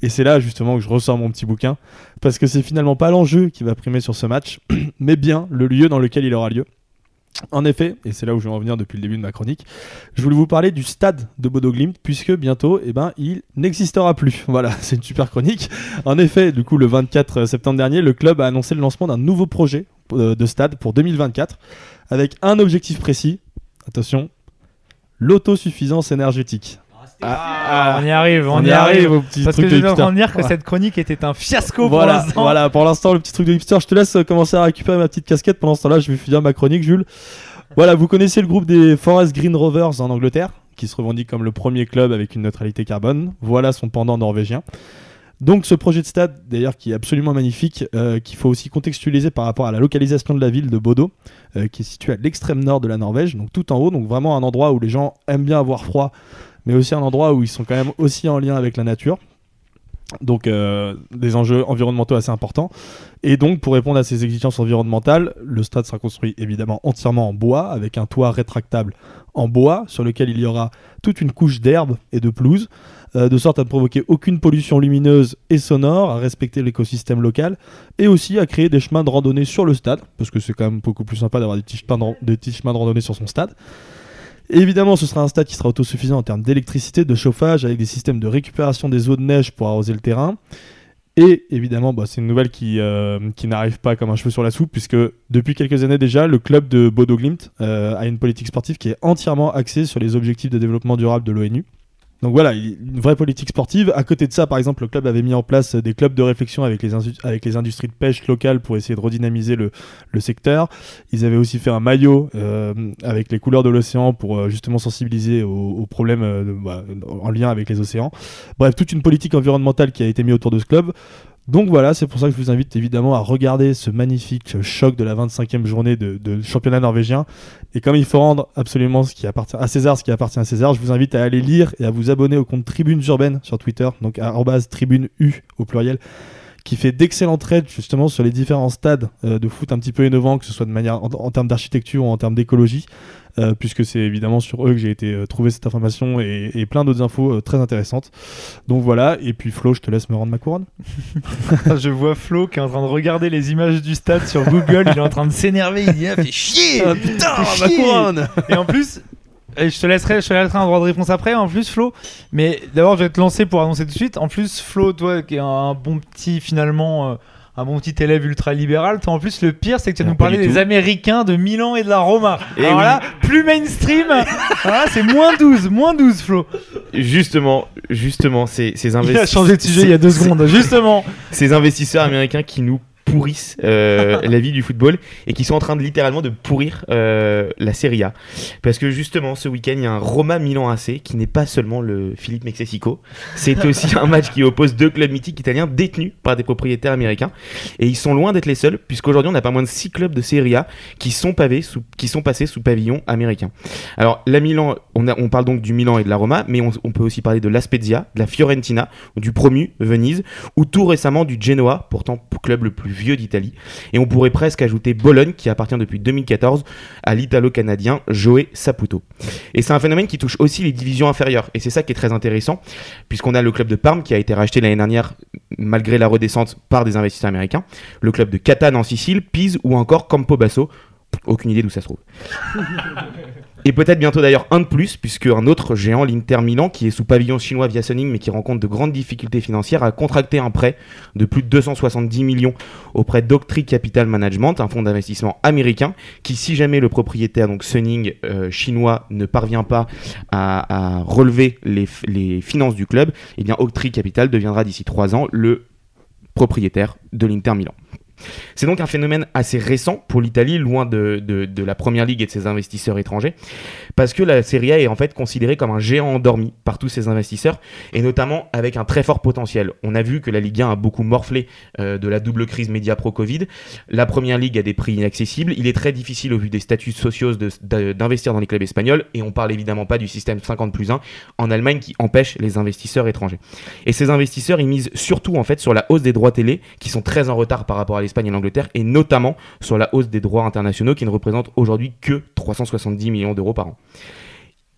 Et c'est là justement que je ressors mon petit bouquin parce que c'est finalement pas l'enjeu qui va primer sur ce match, mais bien le lieu dans lequel il aura lieu. En effet, et c'est là où je vais en venir depuis le début de ma chronique, je voulais vous parler du stade de Bodo Glimt puisque bientôt, eh ben, il n'existera plus. Voilà, c'est une super chronique. En effet, du coup, le 24 septembre dernier, le club a annoncé le lancement d'un nouveau projet euh, de stade pour 2024 avec un objectif précis. Attention, l'autosuffisance énergétique. Ah, on y arrive, on, On y y arrive arrive. au petit Parce truc que de je train de dire que cette chronique était un fiasco pour Voilà, l'instant. voilà, pour l'instant, le petit truc de hipster. Je te laisse euh, commencer à récupérer ma petite casquette. Pendant ce temps-là, je vais finir ma chronique, Jules. Voilà, vous connaissez le groupe des Forest Green Rovers en Angleterre, qui se revendique comme le premier club avec une neutralité carbone. Voilà son pendant norvégien. Donc ce projet de stade, d'ailleurs, qui est absolument magnifique, euh, qu'il faut aussi contextualiser par rapport à la localisation de la ville de Bodo, euh, qui est située à l'extrême nord de la Norvège, donc tout en haut, donc vraiment un endroit où les gens aiment bien avoir froid, mais aussi un endroit où ils sont quand même aussi en lien avec la nature. Donc euh, des enjeux environnementaux assez importants. Et donc pour répondre à ces exigences environnementales, le stade sera construit évidemment entièrement en bois, avec un toit rétractable en bois, sur lequel il y aura toute une couche d'herbe et de pelouse, euh, de sorte à ne provoquer aucune pollution lumineuse et sonore, à respecter l'écosystème local, et aussi à créer des chemins de randonnée sur le stade, parce que c'est quand même beaucoup plus sympa d'avoir des petits chemins de, ran- des petits chemins de randonnée sur son stade. Évidemment, ce sera un stade qui sera autosuffisant en termes d'électricité, de chauffage, avec des systèmes de récupération des eaux de neige pour arroser le terrain. Et évidemment, bah, c'est une nouvelle qui, euh, qui n'arrive pas comme un cheveu sur la soupe, puisque depuis quelques années déjà, le club de Bodo Glimt euh, a une politique sportive qui est entièrement axée sur les objectifs de développement durable de l'ONU. Donc voilà, il- une vraie politique sportive. À côté de ça, par exemple, le club avait mis en place des clubs de réflexion avec les, industries de pêche locales pour essayer de redynamiser le, le secteur. Ils avaient aussi fait un maillot euh, avec les couleurs de l'océan pour euh, justement sensibiliser aux, problèmes euh, bah, en lien avec les océans. Bref, toute une politique environnementale qui a été mise autour de ce club. Donc voilà, c'est pour ça que je vous invite évidemment à regarder ce magnifique choc de la 25e journée de, championnat norvégien. Et comme il faut rendre absolument ce qui appartient à César, ce qui appartient à César, je vous invite à aller lire et à vous abonner au compte Tribunes Urbaines sur Twitter, donc arrobase tribune U au pluriel, qui fait d'excellents trades justement sur les différents stades euh, de foot un petit peu innovants, que ce soit de manière en, en termes d'architecture ou en termes d'écologie, euh, puisque c'est évidemment sur eux que j'ai été euh, trouver cette information et, et plein d'autres infos très intéressantes. Donc voilà, et puis Flo, je te laisse me rendre ma couronne. Je vois Flo qui est en train de regarder les images du stade sur Google. il est en train de s'énerver. Il dit ah, fait chier putain, Fais chier. Et en plus, Et je te laisserai, je te laisserai un droit de réponse après, en plus, Flo. Mais d'abord, je vais te lancer pour annoncer tout de suite. En plus, Flo, toi, qui est un bon petit, finalement, euh, un bon petit élève ultra-libéral, toi, en plus, le pire, c'est que tu vas nous parler des. Américains de Milan et de la Roma. Eh Alors oui. là, plus mainstream, voilà, c'est moins 12, moins 12, Flo. Justement, justement, ces, ces Il a investisseurs. changé de sujet il y a deux secondes, justement. ces investisseurs américains qui nous pourrissent euh, la vie du football et qui sont en train de littéralement de pourrir euh, la Serie A. Parce que justement, ce week-end, il y a un Roma Milan AC qui n'est pas seulement le Philippe Mexesico, c'est aussi un match qui oppose deux clubs mythiques italiens détenus par des propriétaires américains. Et ils sont loin d'être les seuls, puisqu'aujourd'hui, on a pas moins de six clubs de Serie A qui sont, pavés sous, qui sont passés sous pavillon américain. Alors, la Milan, on, a- on parle donc du Milan et de la Roma, mais on, on peut aussi parler de la Spezia, de la Fiorentina, du promu Venise, ou tout récemment du Genoa, pourtant club le plus vieux d'Italie. Et on pourrait presque ajouter Bologne, qui appartient depuis 2014 à l'italo-canadien Joe Saputo. Et c'est un phénomène qui touche aussi les divisions inférieures. Et c'est ça qui est très intéressant, puisqu'on a le club de Parme qui a été racheté l'année dernière, malgré la redescente, par des investisseurs américains, le club de Catane en Sicile, Pise ou encore Campobasso. Aucune idée d'où ça se trouve. Et peut-être bientôt d'ailleurs un de plus, puisque un autre géant, l'Inter Milan, qui est sous pavillon chinois via Suning, mais qui rencontre de grandes difficultés financières, a contracté un prêt de plus de 270 millions auprès d'Octree Capital Management, un fonds d'investissement américain, qui, si jamais le propriétaire, donc Suning euh, chinois, ne parvient pas à, relever les finances du club, eh bien Octree Capital deviendra d'ici trois ans le propriétaire de l'Inter Milan. C'est donc un phénomène assez récent pour l'Italie, loin de, la Première Ligue et de ses investisseurs étrangers, parce que la Serie A est en fait considérée comme un géant endormi par tous ces investisseurs, et notamment avec un très fort potentiel. On a vu que la Ligue 1 a beaucoup morflé euh, de la double crise média pro-Covid. La Première Ligue a des prix inaccessibles. Il est très difficile, au vu des statuts sociaux, d'investir dans les clubs espagnols, et on parle évidemment pas du système 50 plus 1 en Allemagne qui empêche les investisseurs étrangers. Et ces investisseurs, ils misent surtout en fait sur la hausse des droits télé, qui sont très en retard par rapport à l'Espagne et l'Angleterre, et notamment sur la hausse des droits internationaux, qui ne représentent aujourd'hui que 370 millions d'euros par an.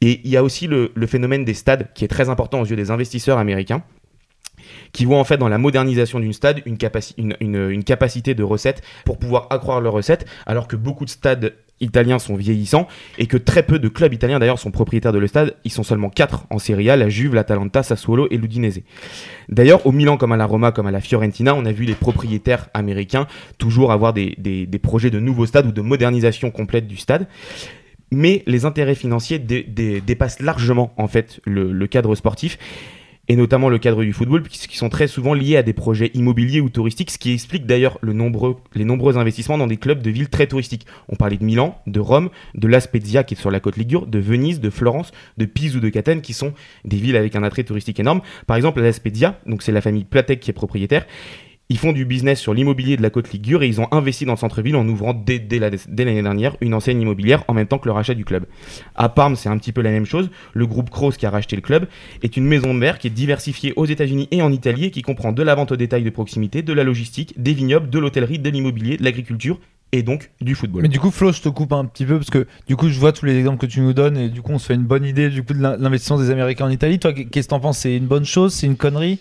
Et il y a aussi le, phénomène des stades, qui est très important aux yeux des investisseurs américains, qui voient en fait dans la modernisation d'une stade une, une- capacité de recettes pour pouvoir accroître leurs recettes, alors que beaucoup de stades italiens sont vieillissants et que très peu de clubs italiens d'ailleurs sont propriétaires de le stade. Ils sont seulement quatre en Serie A, la Juve, l'Atalanta, Sassuolo et l'Udinese. D'ailleurs, au Milan comme à la Roma, comme à la Fiorentina, on a vu les propriétaires américains toujours avoir des, des- projets de nouveaux stades ou de modernisation complète du stade. Mais les intérêts financiers dé- dé- dépassent largement en fait le cadre sportif et notamment le cadre du football, puisqu'ils sont très souvent liés à des projets immobiliers ou touristiques, ce qui explique d'ailleurs les nombreux investissements dans des clubs de villes très touristiques. On parlait de Milan, de Rome, de La Spezia qui est sur la côte Ligure, de Venise, de Florence, de Pise ou de Catane qui sont des villes avec un attrait touristique énorme. Par exemple, La Spezia, donc c'est la famille Platek qui est propriétaire, ils font du business sur l'immobilier de la côte Ligure et ils ont investi dans le centre-ville en ouvrant dès, dès la- dès l'année dernière une enseigne immobilière en même temps que le rachat du club. À Parme, c'est un petit peu la même chose. Le groupe Kroos qui a racheté le club est une maison mère qui est diversifiée aux États-Unis et en Italie et qui comprend de la vente au détail de proximité, de la logistique, des vignobles, de l'hôtellerie, de l'immobilier, de l'agriculture et donc du football. Mais du coup, Flo, je te coupe un petit peu parce que du coup, je vois tous les exemples que tu nous donnes et du coup, on se fait une bonne idée du coup de l'in- l'investissement des Américains en Italie. Toi, qu'est-ce que t'en penses? C'est une bonne chose? C'est une connerie?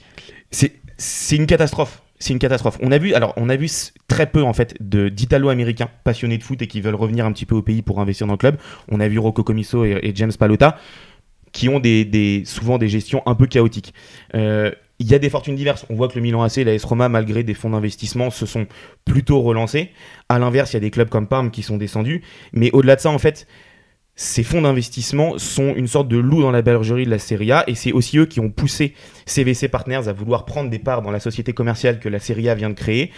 C'est une catastrophe. C'est une catastrophe. On a vu, alors, on a vu très peu en fait d'Italo-américains passionnés de foot et qui veulent revenir un petit peu au pays pour investir dans le club. On a vu Rocco Comiso et, James Palota qui ont des- souvent des gestions un peu chaotiques. Euh, il y a des fortunes diverses. On voit que le Milan AC et la S Roma, malgré des fonds d'investissement, se sont plutôt relancés. À l'inverse, il y a des clubs comme Parme qui sont descendus. Mais au-delà de ça, en fait, ces fonds d'investissement sont une sorte de loup dans la bergerie de la Serie A et c'est aussi eux qui ont poussé CVC Partners à vouloir prendre des parts dans la société commerciale que la Serie A vient de créer,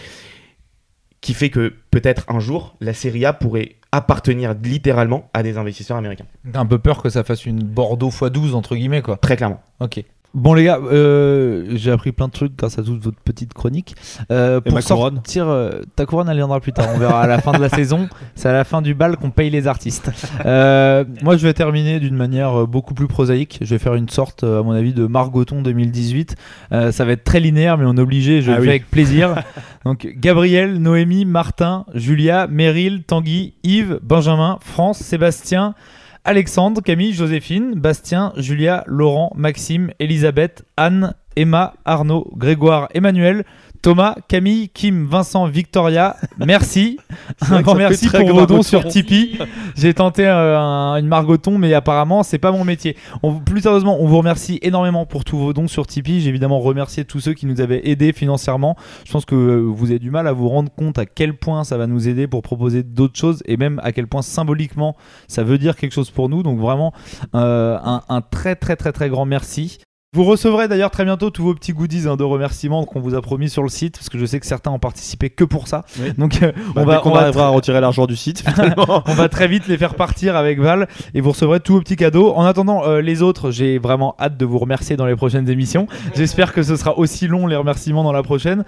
qui fait que peut-être un jour la Serie A pourrait appartenir littéralement à des investisseurs américains. T'as un peu peur que ça fasse une Bordeaux x12 entre guillemets quoi. Très clairement. Ok. Bon les gars, euh, j'ai appris plein de trucs grâce à toute votre petite chronique. Euh, Et pour ma couronne sortir, euh, ta couronne elle viendra plus tard. On verra à la fin de la saison. C'est à la fin du bal qu'on paye les artistes. Euh, moi je vais terminer d'une manière euh, beaucoup plus prosaïque. Je vais faire une sorte, euh, à mon avis, de Margoton 2018. Euh, ça va être très linéaire, mais on est obligé. Je Ah le oui. fais avec plaisir. Donc Gabriel, Noémie, Martin, Julia, Meryl, Tanguy, Yves, Benjamin, France, Sébastien. Alexandre, Camille, Joséphine, Bastien, Julia, Laurent, Maxime, Elisabeth, Anne, Emma, Arnaud, Grégoire, Emmanuel, Thomas, Camille, Kim, Vincent, Victoria, merci. Un grand merci pour vos dons sur Tipeee. J'ai tenté euh, un- une margoton, mais apparemment, c'est pas mon métier. On- plus sérieusement, on vous remercie énormément pour tous vos dons sur Tipeee. J'ai évidemment remercié tous ceux qui nous avaient aidés financièrement. Je pense que euh, vous avez du mal à vous rendre compte à quel point ça va nous aider pour proposer d'autres choses et même à quel point symboliquement ça veut dire quelque chose pour nous. Donc vraiment, euh, un, un très très très très grand merci. Vous recevrez d'ailleurs très bientôt tous vos petits goodies hein, de remerciements qu'on vous a promis sur le site parce que je sais que certains ont participé que pour ça. Oui. Donc euh, Bah, on va, on va arrivera à retirer l'argent du site, finalement. on va très vite les faire partir avec Val et vous recevrez tous vos petits cadeaux. En attendant, euh, les autres, j'ai vraiment hâte de vous remercier dans les prochaines émissions. J'espère que ce sera aussi long les remerciements dans la prochaine.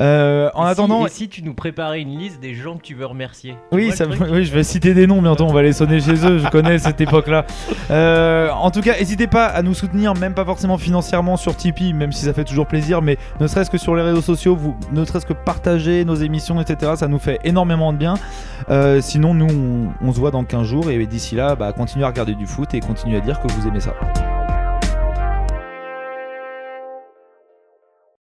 Euh, en Et si- attendant, et si tu nous préparais une liste des gens que tu veux remercier Tu oui, ça, oui, je vais citer des noms bientôt, on va les sonner chez eux, je connais cette époque-là. Euh, en tout cas, n'hésitez pas à nous soutenir, même pas forcément financièrement sur Tipeee, même si ça fait toujours plaisir, mais ne serait-ce que sur les réseaux sociaux, vous, ne serait-ce que partager nos émissions, etc., ça nous fait énormément de bien. Euh, sinon, nous, on, se voit dans 15 jours, et d'ici là, bah, continuez à regarder du foot et continuez à dire que vous aimez ça.